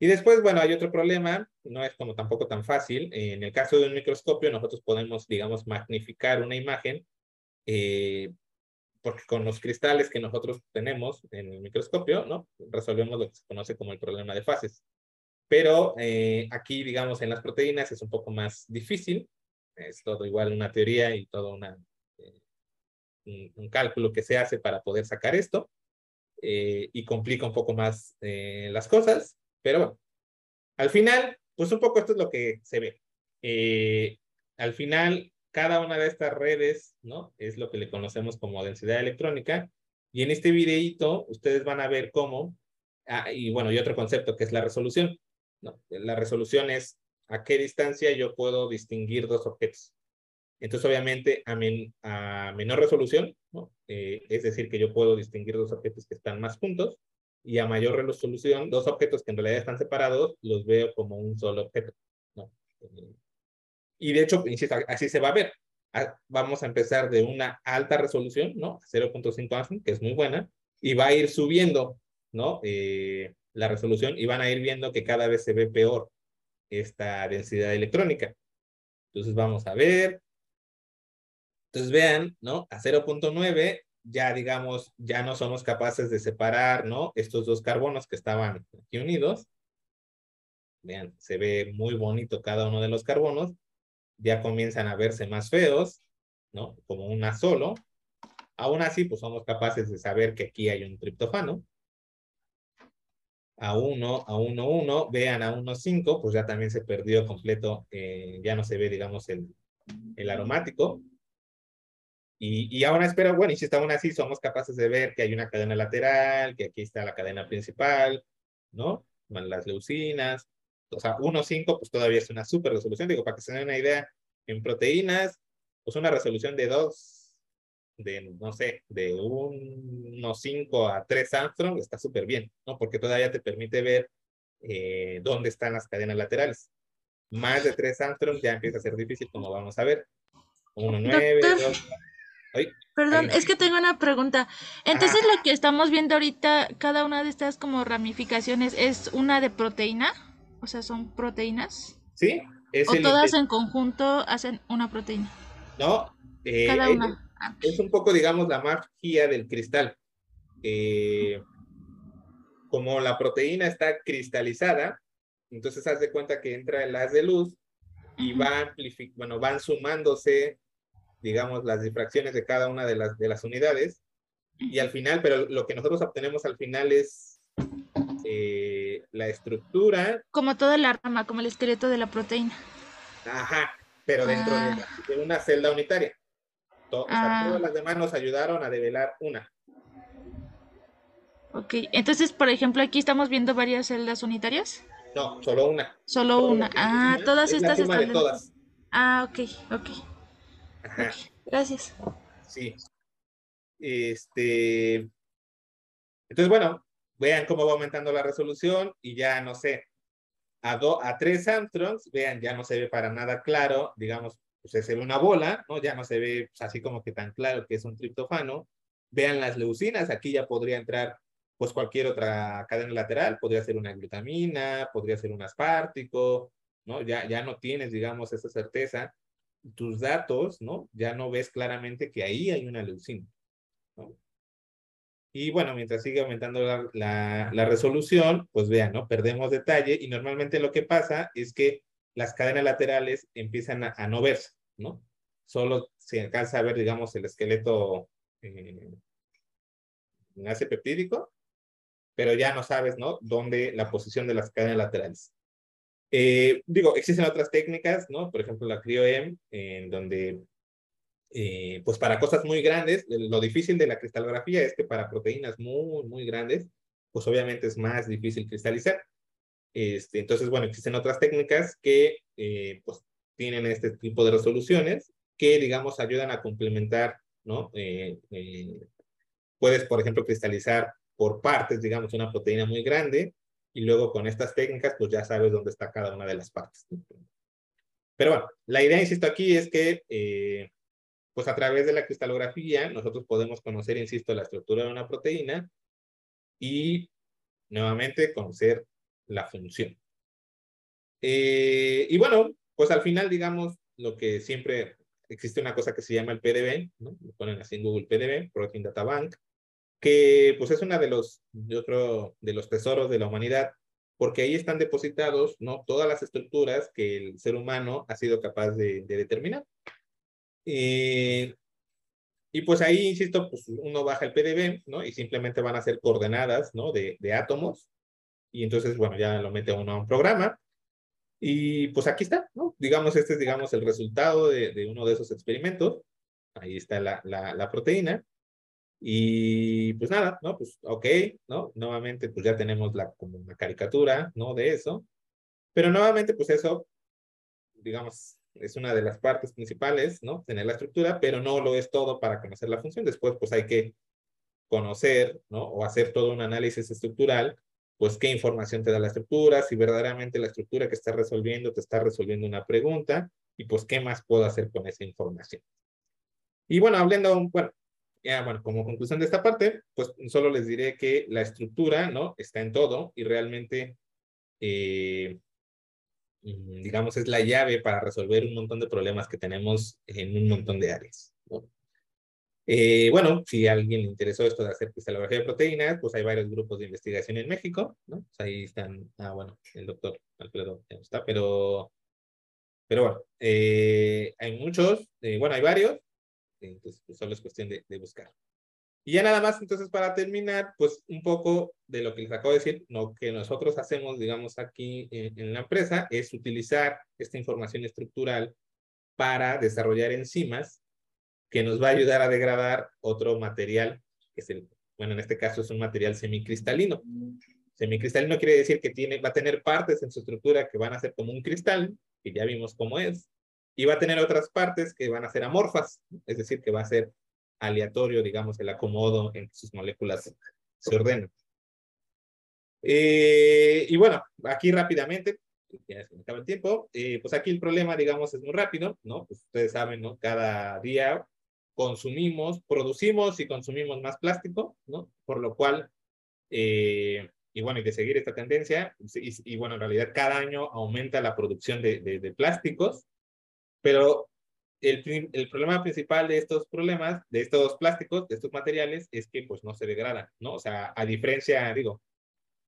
Y después, bueno, hay otro problema, no es como tampoco tan fácil. En el caso de un microscopio, nosotros podemos, digamos, magnificar una imagen, eh, porque con los cristales que nosotros tenemos en el microscopio, ¿no? Resolvemos lo que se conoce como el problema de fases. Pero eh, aquí, digamos, en las proteínas es un poco más difícil. Es todo igual una teoría y todo una, eh, un, cálculo que se hace para poder sacar esto. y complica un poco más las cosas. Pero bueno, al final, pues un poco esto es lo que se ve. Eh, al final, cada una de estas redes, ¿no? Es lo que le conocemos como densidad electrónica. Y en este videíto, ustedes van a ver cómo, ah, y bueno, y otro concepto que es la resolución. ¿no? La resolución es a qué distancia yo puedo distinguir dos objetos. Entonces, obviamente, a, a menor resolución, ¿no? Eh, es decir, que yo puedo distinguir dos objetos que están más juntos, y a mayor resolución, dos objetos que en realidad están separados, los veo como un solo objeto. ¿no? Y de hecho, insisto, así se va a ver. Vamos a empezar de una alta resolución, ¿no? 0.5 Angstrom, que es muy buena, y va a ir subiendo, ¿no? Eh, la resolución y van a ir viendo que cada vez se ve peor esta densidad electrónica. Entonces vamos a ver. Entonces vean, ¿no? A 0.9 ya digamos, ya no somos capaces de separar, ¿no? Estos dos carbonos que estaban aquí unidos. Vean, se ve muy bonito cada uno de los carbonos. Ya comienzan a verse más feos, ¿no? Como una solo. Aún así, pues somos capaces de saber que aquí hay un triptofano. A 1, a 1, 1, vean a 1, 5, pues ya también se perdió completo, eh, ya no se ve, digamos, el, el aromático. Y, y aún espero, bueno, y si está aún así, somos capaces de ver que hay una cadena lateral, que aquí está la cadena principal, ¿no? Las leucinas. O sea, 1.5, pues todavía es una super resolución. Digo, para que se den una idea, en proteínas, pues una resolución de 2, de, no sé, de 1.5 a 3 Armstrong está súper bien, ¿no? Porque todavía te permite ver eh, dónde están las cadenas laterales. Más de 3 Armstrong ya empieza a ser difícil, como vamos a ver. 1.9, 2, Perdón, es que tengo una pregunta. Entonces, lo que estamos viendo ahorita, cada una de estas como ramificaciones, ¿es una de proteína? O sea, ¿son proteínas? Sí. Es ¿O todas en conjunto hacen una proteína? No. Eh, cada una. Ah, es, un poco, digamos, la magia del cristal. Eh, como la proteína está cristalizada, entonces haz de cuenta que entra el haz de luz y va bueno, van sumándose digamos, las difracciones de cada una de las, de las unidades. Y al final, pero lo que nosotros obtenemos al final es la estructura. Como toda la rama, como el esqueleto de la proteína. Ajá, pero dentro de, ah. una celda unitaria. Ah. todas las demás nos ayudaron a develar una. Ok, entonces, por ejemplo, aquí estamos viendo varias celdas unitarias. No, solo una. Solo, una. Ah, todas estas están. todas. Ah, ok, ok. Gracias. Sí. Este. Entonces, bueno, vean cómo va aumentando la resolución y ya no sé, a, do, a 3 Armstrongs, vean, ya no se ve para nada claro, digamos, pues es una bola, ¿no? Ya no se ve pues, así como que tan claro que es un triptofano. Vean las leucinas, aquí ya podría entrar pues cualquier otra cadena lateral, podría ser una glutamina, podría ser un aspartico, ¿no? Ya, ya no tienes, digamos, esa certeza. Tus datos, ¿no? Ya no ves claramente que ahí hay una leucina. Y bueno, mientras sigue aumentando la, la, resolución, pues vean, ¿no? Perdemos detalle y normalmente lo que pasa es que las cadenas laterales empiezan a, no verse, ¿no? Solo se alcanza a ver, digamos, el esqueleto eh, enlace peptídico, pero ya no sabes, ¿no? Dónde la posición de las cadenas laterales. Eh, digo, existen otras técnicas, ¿no? Por ejemplo, la CRIO-M, en donde eh, pues para cosas muy grandes, lo difícil de la cristalografía es que para proteínas muy, muy grandes, pues obviamente es más difícil cristalizar. Este, entonces, bueno, existen otras técnicas que eh, pues tienen este tipo de resoluciones que, digamos, ayudan a complementar, ¿no? Eh, puedes, por ejemplo, cristalizar por partes, digamos, una proteína muy grande y luego con estas técnicas, pues ya sabes dónde está cada una de las partes. Pero bueno, la idea, insisto, aquí es que pues a través de la cristalografía nosotros podemos conocer, insisto, la estructura de una proteína y nuevamente conocer la función. Eh, y bueno, pues al final, digamos, lo que siempre existe una cosa que se llama el PDB, ¿no? Lo ponen así en Google PDB, Protein Data Bank, que pues es una de los, yo creo, de los tesoros de la humanidad, porque ahí están depositados, ¿no? Todas las estructuras que el ser humano ha sido capaz de determinar. Eh, y pues ahí, insisto, pues uno baja el PDB, ¿no? Y simplemente van a ser coordenadas, ¿no? De, de átomos. Y entonces, bueno, ya lo mete uno a un programa. Y pues aquí está, ¿no? Digamos, este es, digamos, el resultado de, de uno de esos experimentos. Ahí está la, la, la, proteína. Y pues nada, ¿no? Pues ok, ¿no? Nuevamente, pues ya tenemos la, como una caricatura, ¿no? De eso. Pero nuevamente, pues eso, digamos, es una de las partes principales, ¿no? Tener la estructura, pero no lo es todo para conocer la función. Después, pues hay que conocer, ¿no? O hacer todo un análisis estructural, pues qué información te da la estructura, si verdaderamente la estructura que está resolviendo te está resolviendo una pregunta, y pues qué más puedo hacer con esa información. Y bueno, hablando, bueno, ya, bueno, como conclusión de esta parte, pues solo les diré que la estructura, ¿no? Está en todo y realmente eh, digamos, es la llave para resolver un montón de problemas que tenemos en un montón de áreas. Eh, bueno, si a alguien le interesó esto de hacer cristalografía de proteínas, pues hay varios grupos de investigación en México, ahí están, ah, bueno, el doctor Alfredo está, pero, pero bueno, eh, hay muchos, eh, bueno, hay varios, entonces pues solo es cuestión de buscar. Y ya nada más, entonces, para terminar, pues un poco de lo que les acabo de decir, lo que nosotros hacemos, digamos, aquí en, la empresa es utilizar esta información estructural para desarrollar enzimas que nos va a ayudar a degradar otro material, que es el, bueno, en este caso es un material semicristalino. Semicristalino quiere decir que tiene, va a tener partes en su estructura que van a ser como un cristal, que ya vimos cómo es, y va a tener otras partes que van a ser amorfas, es decir, que va a ser aleatorio, digamos, el acomodo en que sus moléculas se ordenan. Eh, y bueno, aquí rápidamente, ya se me acaba el tiempo, eh, pues aquí el problema, digamos, es muy rápido, ¿no? Pues ustedes saben, ¿no? Cada día consumimos, producimos y consumimos más plástico, ¿no? Por lo cual, eh, y bueno, y de seguir esta tendencia, y, bueno, en realidad cada año aumenta la producción de, de plásticos, pero el, el, problema principal de estos problemas, de estos plásticos, de estos materiales, es que pues no se degradan, ¿no? O sea, a diferencia, digo,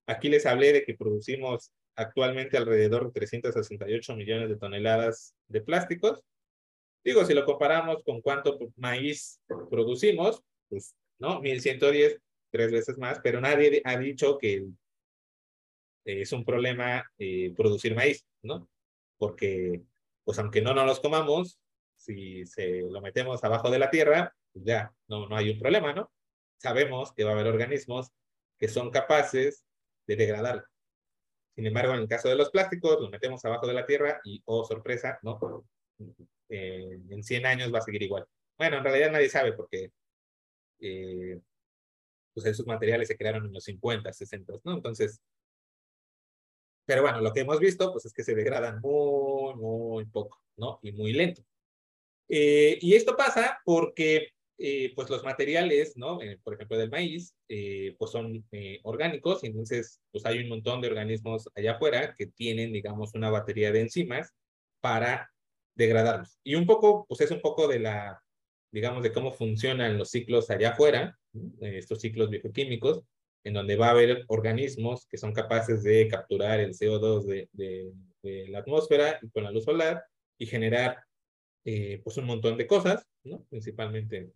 aquí les hablé de que producimos actualmente alrededor de 368 millones de toneladas de plásticos. Digo, si lo comparamos con cuánto maíz producimos, pues, ¿no? 1110, tres veces más, pero nadie ha dicho que es un problema eh, producir maíz, ¿no? Porque, pues aunque no nos los comamos, si se lo metemos abajo de la tierra, pues ya no, no hay un problema, ¿no? Sabemos que va a haber organismos que son capaces de degradar. Sin embargo, en el caso de los plásticos, los metemos abajo de la tierra y, oh sorpresa, ¿no? Eh, en 100 años va a seguir igual. Bueno, en realidad nadie sabe porque eh, pues esos materiales se crearon en los 50, 60, ¿no? Entonces, pero bueno, lo que hemos visto, pues es que se degradan muy, muy poco, ¿no? Y muy lento. Eh, y esto pasa porque eh, pues los materiales, ¿no? Eh, por ejemplo, del maíz, pues son orgánicos y entonces pues hay un montón de organismos allá afuera que tienen, digamos, una batería de enzimas para degradarlos. Y un poco, pues es un poco de la, digamos, de cómo funcionan los ciclos allá afuera, estos ciclos bioquímicos, en donde va a haber organismos que son capaces de capturar el CO2 de, la atmósfera con la luz solar y generar eh, pues un montón de cosas, ¿no? principalmente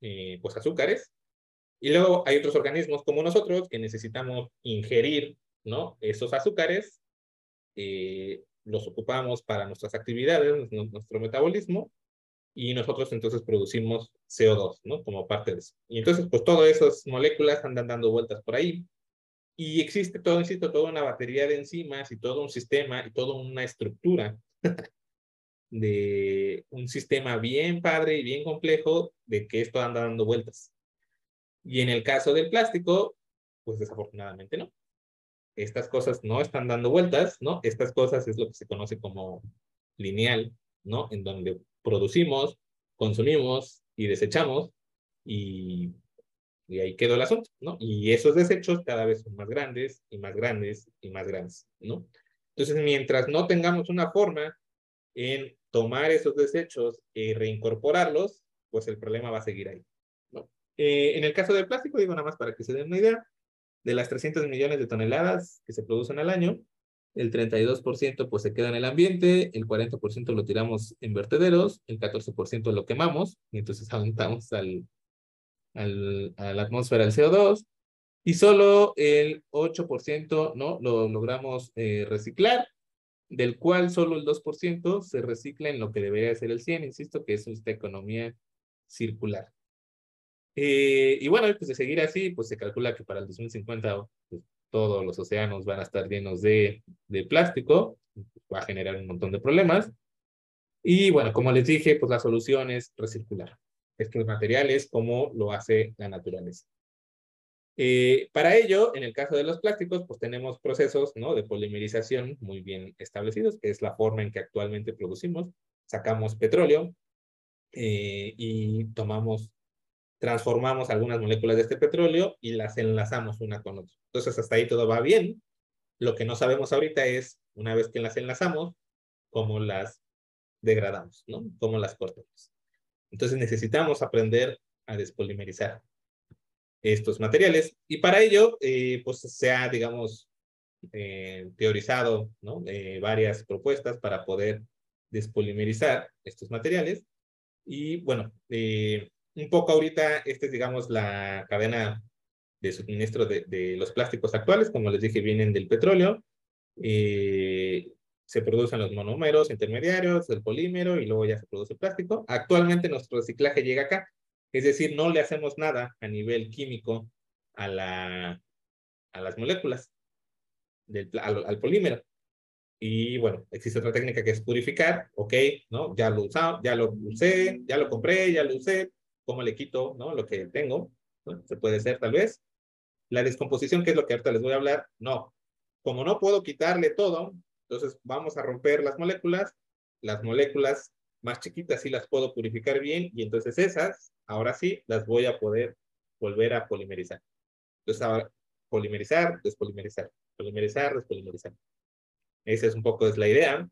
eh, pues azúcares. Y luego hay otros organismos como nosotros que necesitamos ingerir ¿no? esos azúcares, eh, los ocupamos para nuestras actividades, nuestro metabolismo, y nosotros entonces producimos CO2, ¿no? Como parte de eso. Y entonces, pues todas esas moléculas andan dando vueltas por ahí. Y existe todo, insisto, toda una batería de enzimas y todo un sistema y toda una estructura de un sistema bien padre y bien complejo de que esto anda dando vueltas. Y en el caso del plástico, pues desafortunadamente no. Estas cosas no están dando vueltas, ¿no? Estas cosas es lo que se conoce como lineal, ¿no? En donde producimos, consumimos y desechamos y, y ahí quedó el asunto, ¿no? Y esos desechos cada vez son más grandes y más grandes y más grandes, ¿no? Entonces, mientras no tengamos una forma en tomar esos desechos y reincorporarlos, pues el problema va a seguir ahí. Eh, en el caso del plástico, digo nada más para que se den una idea, de las 300 millones de toneladas que se producen al año, el 32% pues se queda en el ambiente, el 40% lo tiramos en vertederos, el 14% lo quemamos, y entonces aumentamos al, al, a la atmósfera el CO2, y solo el 8% ¿no? lo logramos eh, reciclar, del cual solo el 2% se recicla en lo que debería ser el 100, insisto, que es esta economía circular. Eh, y bueno, pues de seguir así, pues se calcula que para el 2050 pues, todos los océanos van a estar llenos de, de plástico, va a generar un montón de problemas. Y bueno, como les dije, pues la solución es recircular estos materiales como lo hace la naturaleza. Eh, para ello, en el caso de los plásticos, pues tenemos procesos ¿no? de polimerización muy bien establecidos, que es la forma en que actualmente producimos. Sacamos petróleo eh, y tomamos, transformamos algunas moléculas de este petróleo y las enlazamos una con otra. Entonces, hasta ahí todo va bien. Lo que no sabemos ahorita es, una vez que las enlazamos, cómo las degradamos, ¿no? Cómo las cortamos. Entonces necesitamos aprender a despolimerizar estos materiales. Y para ello, eh, pues se ha, digamos, eh, teorizado ¿no? Eh, varias propuestas para poder despolimerizar estos materiales. Y bueno, un poco ahorita, esta es, digamos, la cadena de suministro de, de, los plásticos actuales, como les dije, vienen del petróleo. se producen los monómeros intermediarios, el polímero y luego ya se produce plástico. Actualmente nuestro reciclaje llega acá. Es decir, no le hacemos nada a nivel químico a, la, a las moléculas, del, al, polímero. Y bueno, existe otra técnica que es purificar, ok, ¿no? Ya lo usado, ya lo usé, ya lo compré, ya lo usé, ¿cómo le quito, ¿no? Lo que tengo, Se puede hacer tal vez. La descomposición, que es lo que ahorita les voy a hablar, no. Como no puedo quitarle todo, entonces vamos a romper las moléculas, las moléculas más chiquitas sí las puedo purificar bien y entonces esas ahora sí las voy a poder volver a polimerizar. Entonces ahora, polimerizar, despolimerizar, polimerizar, despolimerizar. Esa es un poco es la idea.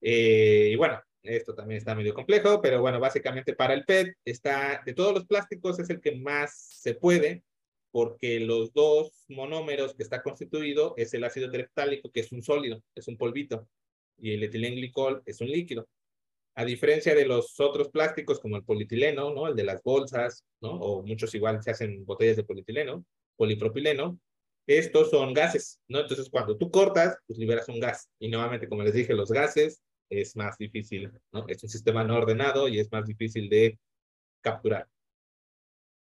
Eh, y bueno, esto también está medio complejo, pero bueno, básicamente para el PET está, de todos los plásticos es el que más se puede, porque los dos monómeros que está constituido es el ácido tereftálico, que es un sólido, es un polvito, y el etilenglicol es un líquido. A diferencia de los otros plásticos como el polietileno, ¿no? El de las bolsas, ¿no? O muchos igual se hacen botellas de polietileno, polipropileno. Estos son gases, ¿no? Entonces cuando tú cortas, pues liberas un gas. Y nuevamente, como les dije, los gases es más difícil, ¿no? Es un sistema no ordenado y es más difícil de capturar.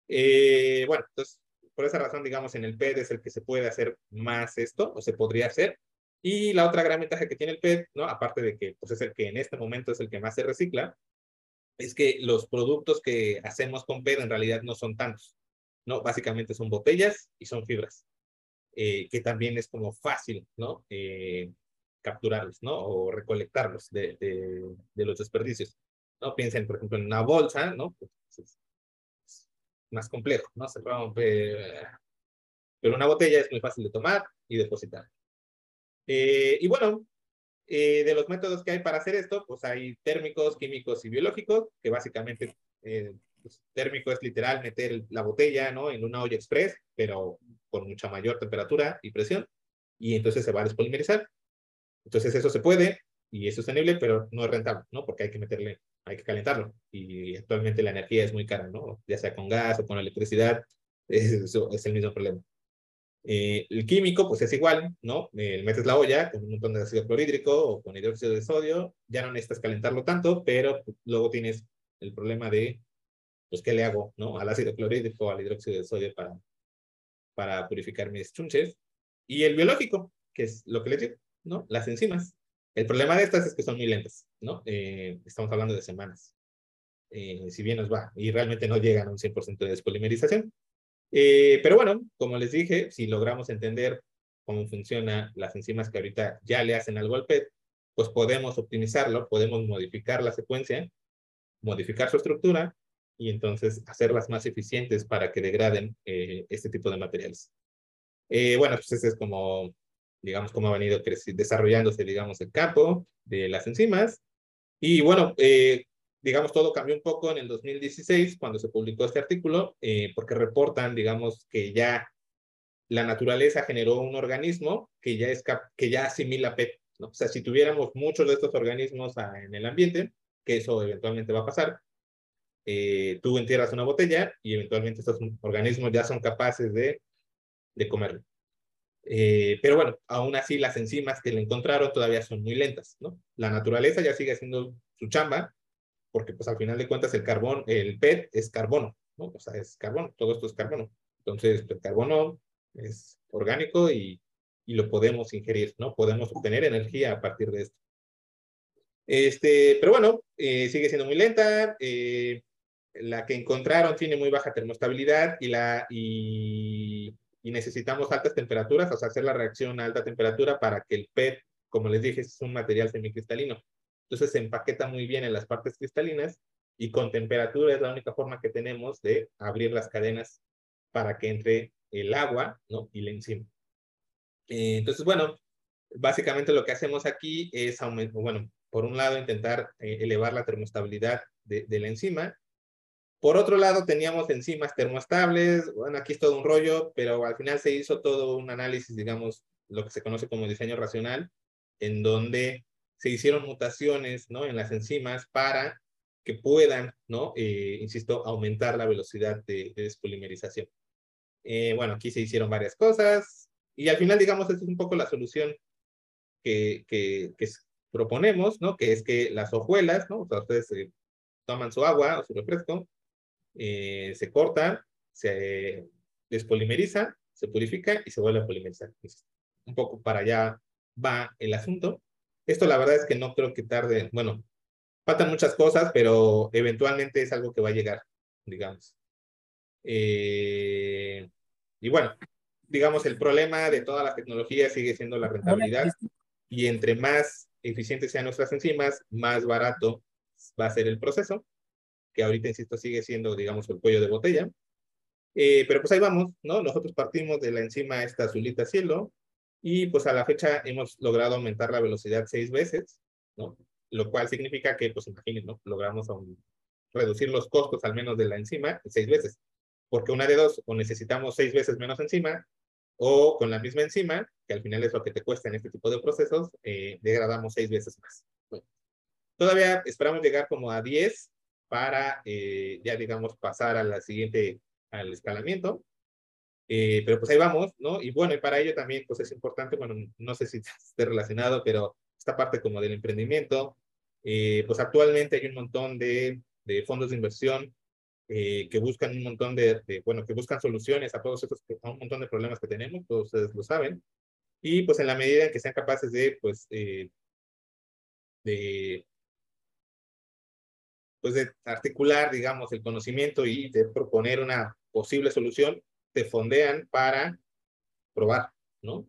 Eh, bueno, entonces, por esa razón, digamos, en el PET es el que se puede hacer más esto, o se podría hacer, y la otra gran ventaja que tiene el PET, ¿no? aparte de que pues, es el que en este momento es el que más se recicla, es que los productos que hacemos con PET en realidad no son tantos. ¿no? Básicamente son botellas y son fibras, eh, que también es como fácil ¿no? Eh, capturarlos ¿no? o recolectarlos de, de, de, los desperdicios. ¿no? Piensen, por ejemplo, en una bolsa, ¿no? Pues es más complejo, ¿no? Pero una botella es muy fácil de tomar y depositar. Eh, y bueno, eh, de los métodos que hay para hacer esto, pues hay térmicos, químicos y biológicos, que básicamente eh, pues, térmico es literal meter la botella ¿no? en una olla express, pero con mucha mayor temperatura y presión, y entonces se va a despolimerizar. Entonces eso se puede y es sostenible, pero no es rentable, ¿no? Porque hay que meterle, hay que calentarlo. Y actualmente la energía es muy cara, ¿no? Ya sea con gas o con electricidad, eso es el mismo problema. Eh, el químico, pues es igual, ¿no? Eh, metes la olla con un montón de ácido clorhídrico o con hidróxido de sodio, ya no necesitas calentarlo tanto, pero luego tienes el problema de, pues, ¿qué le hago, no? Al ácido clorhídrico al hidróxido de sodio para, para purificar mis chunches. Y el biológico, que es lo que les digo, ¿no? Las enzimas. El problema de estas es que son muy lentas, ¿no? Eh, estamos hablando de semanas. si bien nos va, y realmente no llegan a un 100% de despolimerización. Eh, pero bueno, como les dije, si logramos entender cómo funcionan las enzimas que ahorita ya le hacen algo al PET, pues podemos optimizarlo, podemos modificar la secuencia, modificar su estructura y entonces hacerlas más eficientes para que degraden eh, este tipo de materiales. Eh, bueno, pues ese es como, digamos, cómo ha venido desarrollándose, digamos, el campo de las enzimas. Y bueno, eh, digamos, todo cambió un poco en el 2016 cuando se publicó este artículo, eh, porque reportan, digamos, que ya la naturaleza generó un organismo que ya, es que ya asimila PET. ¿no? O sea, si tuviéramos muchos de estos organismos en el ambiente, que eso eventualmente va a pasar, eh, tú entierras una botella y eventualmente estos organismos ya son capaces de, de comerlo. Eh, pero bueno, aún así las enzimas que le encontraron todavía son muy lentas, ¿no? La naturaleza ya sigue haciendo su chamba, porque pues al final de cuentas el carbón, el PET es carbono, ¿no? O sea, es carbono, todo esto es carbono. Entonces, el carbono es orgánico y, y lo podemos ingerir, ¿no? Podemos obtener energía a partir de esto. Este, pero bueno, eh, sigue siendo muy lenta. Eh, la que encontraron tiene muy baja termostabilidad y, la, y, necesitamos altas temperaturas, o sea, hacer la reacción a alta temperatura para que el PET, como les dije, es un material semicristalino. Entonces se empaqueta muy bien en las partes cristalinas y con temperatura es la única forma que tenemos de abrir las cadenas para que entre el agua ¿no? y la enzima. Eh, entonces, bueno, básicamente lo que hacemos aquí es, bueno, por un lado intentar eh, elevar la termostabilidad de, la enzima. Por otro lado, teníamos enzimas termoestables. Bueno, aquí es todo un rollo, pero al final se hizo todo un análisis, digamos, lo que se conoce como diseño racional, en donde se hicieron mutaciones ¿no? en las enzimas para que puedan, ¿no? Eh, insisto, aumentar la velocidad de, despolimerización. Eh, bueno, aquí se hicieron varias cosas y al final, digamos, esta es un poco la solución que, que, que proponemos, ¿no? Que es que las hojuelas, ¿no? O sea, ustedes eh, toman su agua o su refresco, se cortan, se despolimeriza, se purifica y se vuelve a polimerizar. un poco para allá va el asunto. Esto la verdad es que no creo que tarde, bueno, faltan muchas cosas, pero eventualmente es algo que va a llegar, digamos. Eh, y bueno, digamos, el problema de todas las tecnologías sigue siendo la rentabilidad y entre más eficientes sean nuestras enzimas, más barato va a ser el proceso, que ahorita, insisto, sigue siendo, digamos, el cuello de botella. Eh, pero pues ahí vamos, ¿no? Nosotros partimos de la enzima esta azulita cielo, y pues a la fecha hemos logrado aumentar la velocidad seis veces, ¿no? Lo cual significa que, pues imagínense, ¿no? Logramos reducir los costos al menos de la enzima seis veces. Porque una de dos, o necesitamos seis veces menos enzima, o con la misma enzima, que al final es lo que te cuesta en este tipo de procesos, eh, degradamos seis veces más. todavía esperamos llegar como a 10 para eh, ya, digamos, pasar a la siguiente, al escalamiento, eh, pero pues ahí vamos, ¿no? Y bueno, y para ello también pues es importante, bueno, no sé si esté relacionado, pero esta parte como del emprendimiento, eh, pues actualmente hay un montón de, de fondos de inversión eh, que buscan un montón de, de, bueno, que buscan soluciones a todos estos, a un montón de problemas que tenemos, todos ustedes lo saben, y pues en la medida en que sean capaces de, pues, de, pues de articular, digamos, el conocimiento y de proponer una posible solución, te fondean para probar, ¿no?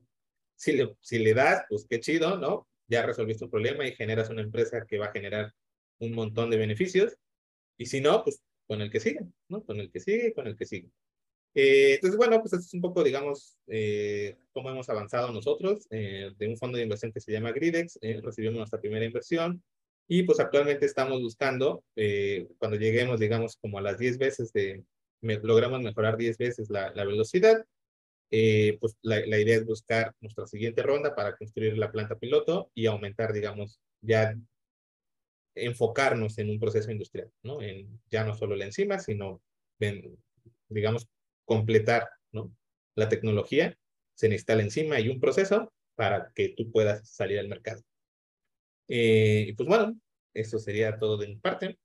Si le, si le das, pues qué chido, ¿no? Ya resolviste un problema y generas una empresa que va a generar un montón de beneficios. Y si no, pues con el que sigue, ¿no? Con el que sigue, con el que sigue. Eh, entonces, bueno, pues es un poco, digamos, eh, cómo hemos avanzado nosotros de un fondo de inversión que se llama Gridex. recibimos nuestra primera inversión y pues actualmente estamos buscando, cuando lleguemos, digamos, como a las 10 veces de, logramos mejorar 10 veces la, la velocidad, eh, pues la, la, idea es buscar nuestra siguiente ronda para construir la planta piloto y aumentar, digamos, ya enfocarnos en un proceso industrial, ¿no? En ya no solo la enzima, sino, en, digamos, completar, ¿no? La tecnología, se necesita la enzima y un proceso para que tú puedas salir al mercado. Eh, y pues bueno, eso sería todo de mi parte.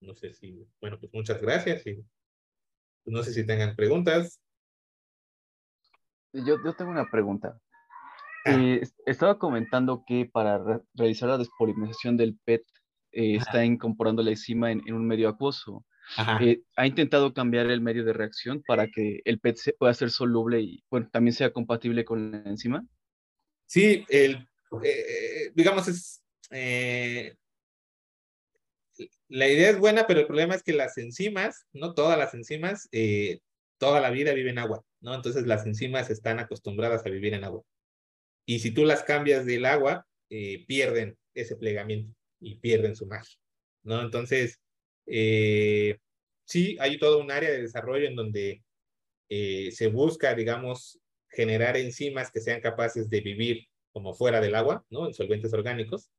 No sé si, bueno, pues muchas gracias y no sé si tengan preguntas. Yo, yo tengo una pregunta. Ah. Eh, estaba comentando que para realizar la despolimerización del PET eh, está incorporando la enzima en, un medio acuoso. Eh, ¿Ha intentado cambiar el medio de reacción para que el PET se, pueda ser soluble y bueno, también sea compatible con la enzima? Sí, el, digamos, es, la idea es buena, pero el problema es que las enzimas, no todas las enzimas, eh, toda la vida viven en agua, ¿no? Entonces las enzimas están acostumbradas a vivir en agua. Y si tú las cambias del agua, eh, pierden ese plegamiento y pierden su magia, ¿no? Entonces, eh, sí, hay todo un área de desarrollo en donde se busca, digamos, generar enzimas que sean capaces de vivir como fuera del agua, ¿no? En solventes orgánicos,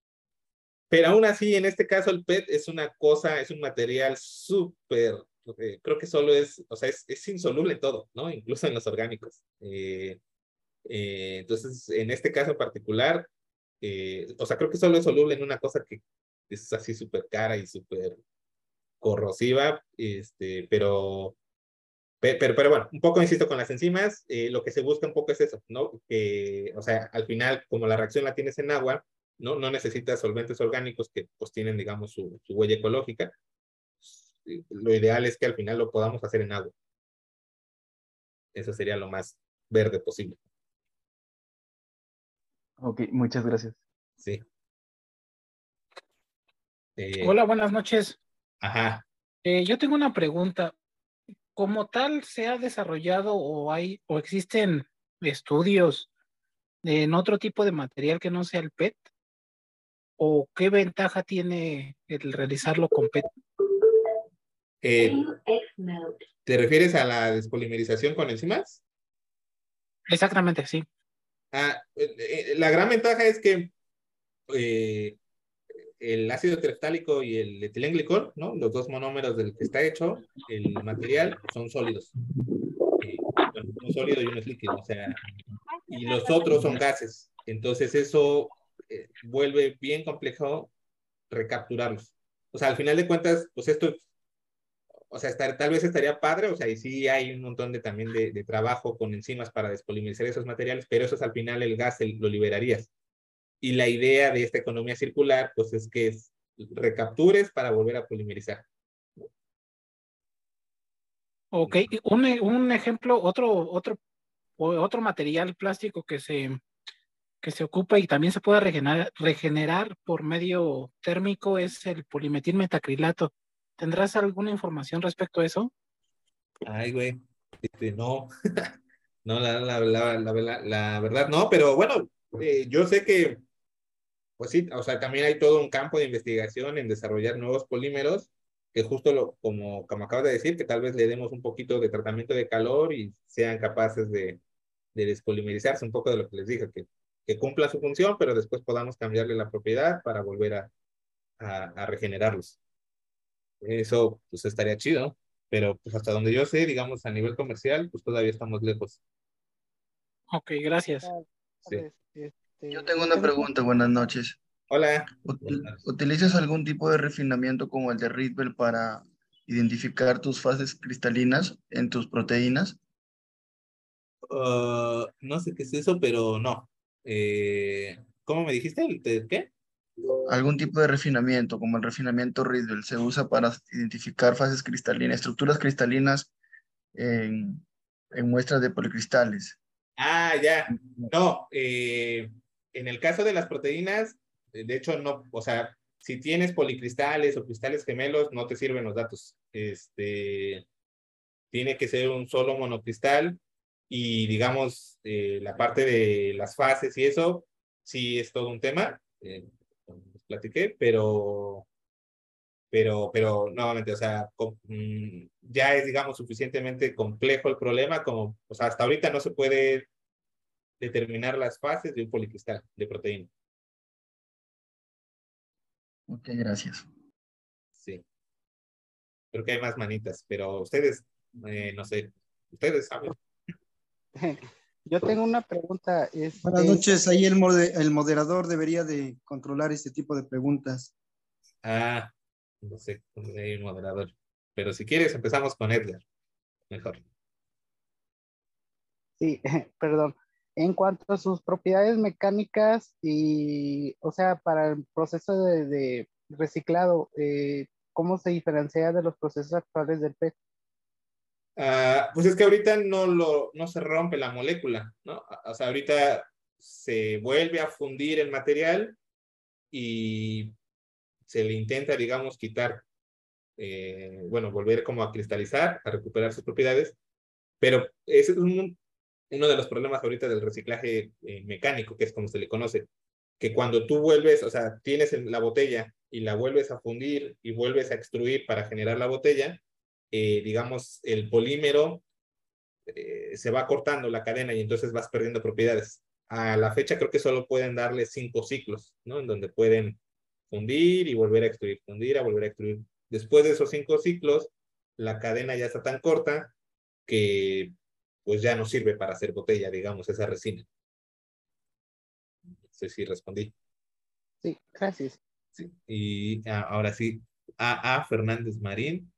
pero aún así, en este caso, el PET es una cosa, es un material súper, eh, creo que solo es, o sea, es, es, insoluble en todo, ¿no? Incluso en los orgánicos. Eh, eh, entonces, en este caso en particular, o sea, creo que solo es soluble en una cosa que es así súper cara y súper corrosiva, este, pero, pero, pero, bueno, un poco insisto con las enzimas, lo que se busca un poco es eso, ¿no? Que, o sea, al final, como la reacción la tienes en agua, ¿no? No necesitas solventes orgánicos que pues tienen, digamos, su, huella ecológica. Lo ideal es que al final lo podamos hacer en agua. Eso sería lo más verde posible. Ok, muchas gracias. Sí. Eh, Hola, buenas noches. Ajá. Eh, yo tengo una pregunta. ¿Como tal se ha desarrollado o hay o existen estudios en otro tipo de material que no sea el PET? O qué ventaja tiene el realizarlo con PET? Eh, ¿Te refieres a la despolimerización con enzimas? Exactamente, sí. Ah, eh, eh, la gran ventaja es que el ácido tereftálico y el etilenglicol, ¿no? Los dos monómeros del que está hecho, el material, son sólidos. un sólido y uno es líquido, o sea, y los otros son gases. Entonces eso eh, vuelve bien complejo recapturarlos. O sea, al final de cuentas, pues esto, o sea, tal vez estaría padre, o sea, y sí hay un montón de también de, trabajo con enzimas para despolimerizar esos materiales, pero eso es al final el gas lo liberarías. Y la idea de esta economía circular, pues es que es, recaptures para volver a polimerizar. Ok, un, un ejemplo, otro, otro, otro material plástico que se que se ocupa y también se puede regenerar, regenerar por medio térmico es el polimetilmetacrilato. ¿Tendrás alguna información respecto a eso? Ay, güey, este, no, no, la, la, la, la, verdad no, pero bueno, eh, yo sé que, pues sí, o sea, también hay todo un campo de investigación en desarrollar nuevos polímeros que justo lo, como, como acabas de decir, que tal vez le demos un poquito de tratamiento de calor y sean capaces de, de despolimerizarse, un poco de lo que les dije, que que cumpla su función, pero después podamos cambiarle la propiedad para volver a, a, regenerarlos. Eso pues estaría chido, pero pues hasta donde yo sé, digamos a nivel comercial, pues todavía estamos lejos. Ok, gracias. Este, yo tengo una pregunta, buenas noches. Hola. ¿Utilizas algún tipo de refinamiento como el de Ripple para identificar tus fases cristalinas en tus proteínas? Uh, no sé qué es eso, pero no. Eh, ¿cómo me dijiste? ¿De qué? Algún tipo de refinamiento, como el refinamiento Riddle, se usa para identificar fases cristalinas, estructuras cristalinas en, en muestras de policristales. Ah, ya. No, eh, en el caso de las proteínas, de hecho, no, o sea, si tienes policristales o cristales gemelos, no te sirven los datos. Este, tiene que ser un solo monocristal y digamos, eh, la parte de las fases y eso, sí es todo un tema, eh, platiqué, pero, pero, pero nuevamente, o sea, mm, ya es, digamos, suficientemente complejo el problema como, o sea, hasta ahorita no se puede determinar las fases de un policristal de proteína. Ok, gracias. Sí. Creo que hay más manitas, pero ustedes, eh, no sé, ustedes saben. Yo tengo una pregunta. Buenas noches, ahí el, el moderador debería de controlar este tipo de preguntas. Ah, no sé, hay un moderador. Pero si quieres, empezamos con Edgar. Mejor. Sí, perdón. En cuanto a sus propiedades mecánicas y, o sea, para el proceso de, reciclado, eh, ¿cómo se diferencia de los procesos actuales del PET? Ah, pues es que ahorita no, lo, no se rompe la molécula, ¿no? O sea, ahorita se vuelve a fundir el material y se le intenta, digamos, quitar, eh, bueno, volver como a cristalizar, a recuperar sus propiedades, pero ese es un, uno de los problemas ahorita del reciclaje eh, mecánico, que es como se le conoce, que cuando tú vuelves, o sea, tienes la botella y la vuelves a fundir y vuelves a extruir para generar la botella, eh, digamos, el polímero eh, se va cortando la cadena y entonces vas perdiendo propiedades. A la fecha creo que solo pueden darle cinco ciclos, ¿no? En donde pueden fundir y volver a extruir, fundir a volver a extruir. Después de esos cinco ciclos, la cadena ya está tan corta que pues ya no sirve para hacer botella, digamos, esa resina. No sé si respondí. Sí, gracias. Sí. Y ahora sí, A. A. Fernández Marín.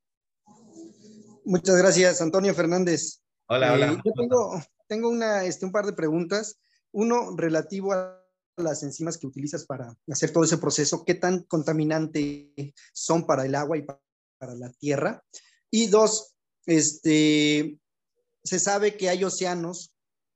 Muchas gracias, Antonio Fernández. Hola, hola. Eh, yo tengo, tengo una, este, un par de preguntas. Uno relativo a las enzimas que utilizas para hacer todo ese proceso, qué tan contaminante son para el agua y para la tierra. Y dos, este, se sabe que hay océanos,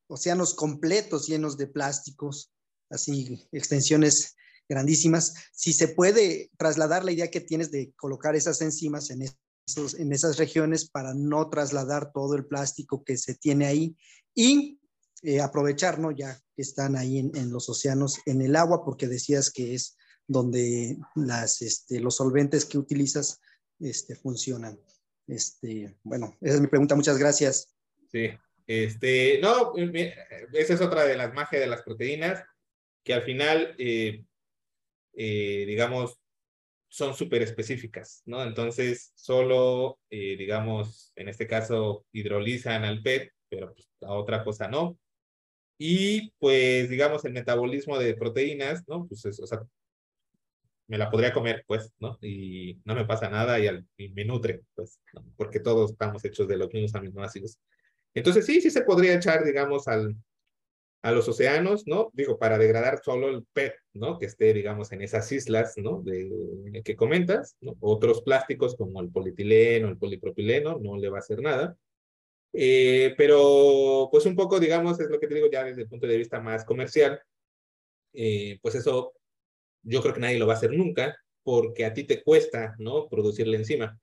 océanos completos llenos de plásticos, así extensiones grandísimas. Si se puede trasladar la idea que tienes de colocar esas enzimas en, esos, en esas regiones para no trasladar todo el plástico que se tiene ahí y eh, aprovechar, ¿no? Ya que están ahí en, los océanos, en el agua, porque decías que es donde las, este, los solventes que utilizas este, funcionan. Este, bueno, esa es mi pregunta. Muchas gracias. Sí, este, no, esa es otra de las magias de las proteínas, que al final, eh, eh, digamos, son súper específicas, ¿no? Entonces, solo, eh, digamos, en este caso, hidrolizan al PET, pero pues, a otra cosa no. Y, pues, digamos, el metabolismo de proteínas, ¿no? Pues, o sea, me la podría comer, pues, ¿no? Y no me pasa nada y, al, y me nutre, pues, porque todos estamos hechos de los mismos aminoácidos. Entonces sí, sí se podría echar, digamos, al, a los océanos, ¿no? Digo, para degradar solo el PET, ¿no? Que esté, digamos, en esas islas, ¿no? De, que comentas, ¿no? Otros plásticos como el polietileno, el polipropileno, no le va a hacer nada. Eh, pero, pues un poco, digamos, es lo que te digo ya desde el punto de vista más comercial, eh, pues eso yo creo que nadie lo va a hacer nunca, porque a ti te cuesta, ¿no? Producirle encima.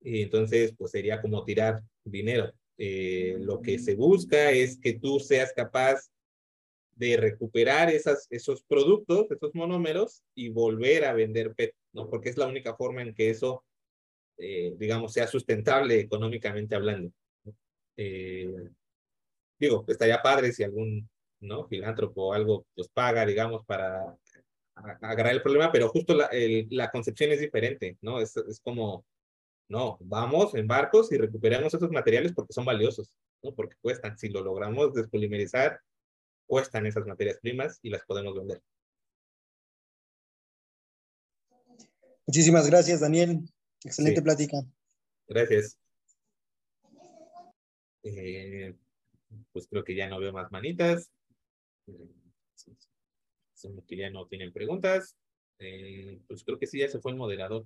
Y entonces, pues sería como tirar dinero. Eh, lo que se busca es que tú seas capaz de recuperar esas, esos productos, esos monómeros y volver a vender PET. Porque es la única forma en que eso, eh, digamos, sea sustentable económicamente hablando. Eh, digo, estaría padre si algún, ¿no? Filántropo o algo, pues paga, digamos, para agarrar el problema, pero justo la, la concepción es diferente, ¿no? Es, es como no, vamos en barcos y recuperamos esos materiales porque son valiosos, ¿no? Porque cuestan. Si lo logramos despolimerizar, cuestan esas materias primas y las podemos vender. Muchísimas gracias, Daniel. Excelente plática. Gracias. Eh, pues creo que ya no veo más manitas. que ya no tienen preguntas. Eh, pues creo que sí, ya se fue el moderador.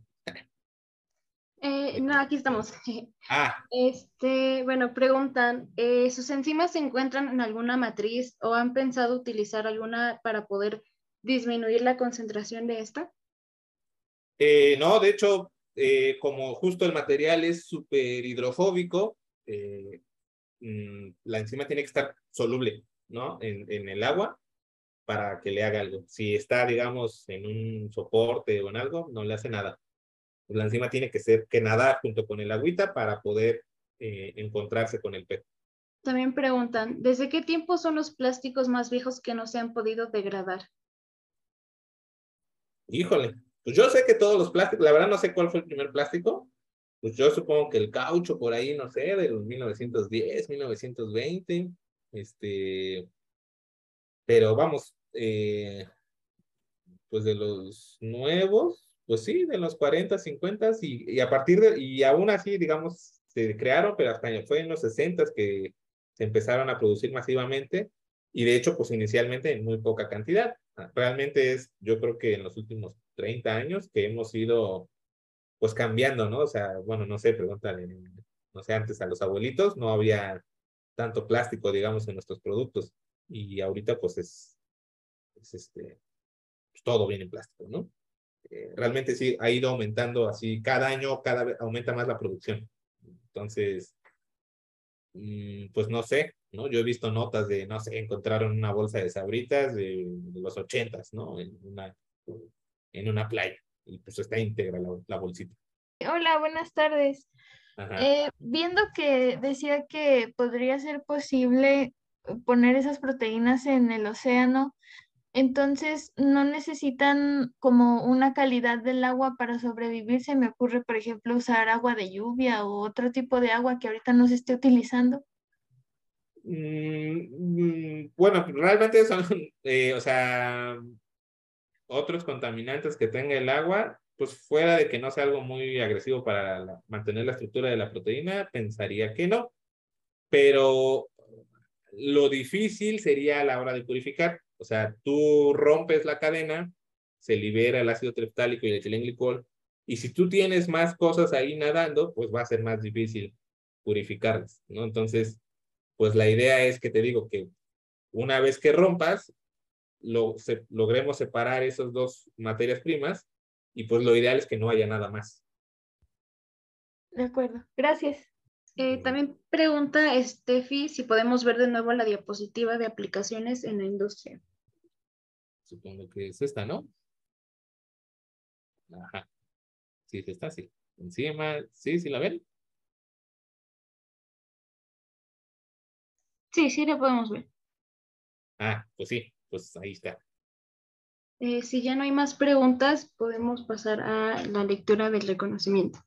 Eh, no, aquí estamos. Ah. Este, bueno, preguntan, eh, ¿sus enzimas se encuentran en alguna matriz o han pensado utilizar alguna para poder disminuir la concentración de esta? Eh, no, de hecho, como justo el material es súper hidrofóbico, mm, la enzima tiene que estar soluble, ¿no? En, en, el agua para que le haga algo. Si está, digamos, en un soporte o en algo, no le hace nada. La enzima tiene que ser que nadar junto con el agüita para poder encontrarse con el pez. También preguntan, ¿desde qué tiempo son los plásticos más viejos que no se han podido degradar? Híjole, pues yo sé que todos los plásticos, la verdad no sé cuál fue el primer plástico, pues yo supongo que el caucho por ahí, no sé, de los 1910, 1920, este, pero vamos, eh, pues de los nuevos, pues sí, de los 40, 50 y, y a partir de, y aún así, digamos, se crearon, pero hasta fue en los 60 que se empezaron a producir masivamente y de hecho, pues inicialmente en muy poca cantidad. Realmente es, yo creo que en los últimos 30 años que hemos ido pues cambiando, ¿no? O sea, bueno, no sé, pregúntale, no sé, antes a los abuelitos no había tanto plástico, digamos, en nuestros productos y ahorita pues es, es este, todo viene en plástico, ¿no? Eh, realmente sí ha ido aumentando así, cada año cada vez aumenta más la producción. Entonces, mm, pues no sé, ¿no? Yo he visto notas de, no sé, encontraron una bolsa de sabritas de, los ochentas, ¿no? En una, en una playa y pues está íntegra la, bolsita. Hola, buenas tardes. Eh, viendo que decía que podría ser posible poner esas proteínas en el océano, entonces no necesitan como una calidad del agua para sobrevivir. Se me ocurre, por ejemplo, usar agua de lluvia o otro tipo de agua que ahorita no se esté utilizando. Mm, mm, bueno, realmente son, eh, o sea, otros contaminantes que tenga el agua, pues fuera de que no sea algo muy agresivo para mantener la estructura de la proteína, pensaría que no. Pero lo difícil sería a la hora de purificar. O sea, tú rompes la cadena, se libera el ácido triptálico y el etilenglicol, y si tú tienes más cosas ahí nadando, pues va a ser más difícil purificarlas, ¿no? Entonces, pues la idea es que te digo que una vez que rompas, lo, logremos separar esas dos materias primas y pues lo ideal es que no haya nada más. De acuerdo, gracias. Eh, también pregunta Steffi si podemos ver de nuevo la diapositiva de aplicaciones en la industria. Supongo que es esta, ¿no? Ajá. Sí, es esta, sí. Encima, sí, sí la ven. Sí, sí la podemos ver. Ah, pues sí, pues ahí está. Eh, si ya no hay más preguntas, podemos pasar a la lectura del reconocimiento.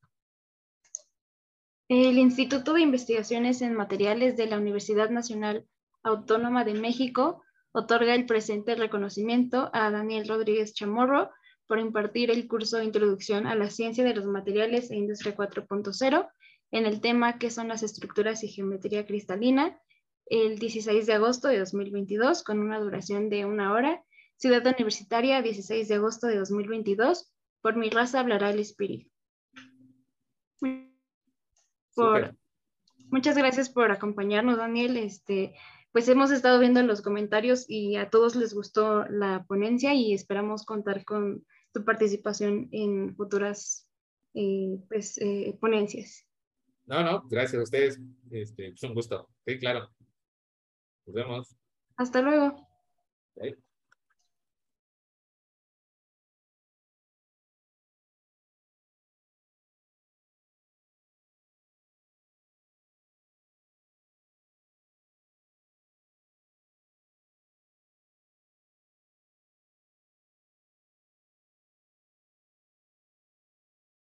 El Instituto de Investigaciones en Materiales de la Universidad Nacional Autónoma de México otorga el presente reconocimiento a Daniel Rodríguez Chamorro por impartir el curso de Introducción a la Ciencia de los Materiales e Industria 4.0 en el tema que son las estructuras y geometría cristalina el 16 de agosto de 2022 con una duración de una hora. Ciudad Universitaria, 16 de agosto de 2022. Por mi raza hablará el espíritu. muchas gracias por acompañarnos, Daniel. Este, pues hemos estado viendo los comentarios y a todos les gustó la ponencia y esperamos contar con tu participación en futuras eh, pues, eh, ponencias. No, no, gracias a ustedes. Este, es un gusto. Sí, claro. Nos vemos. Hasta luego.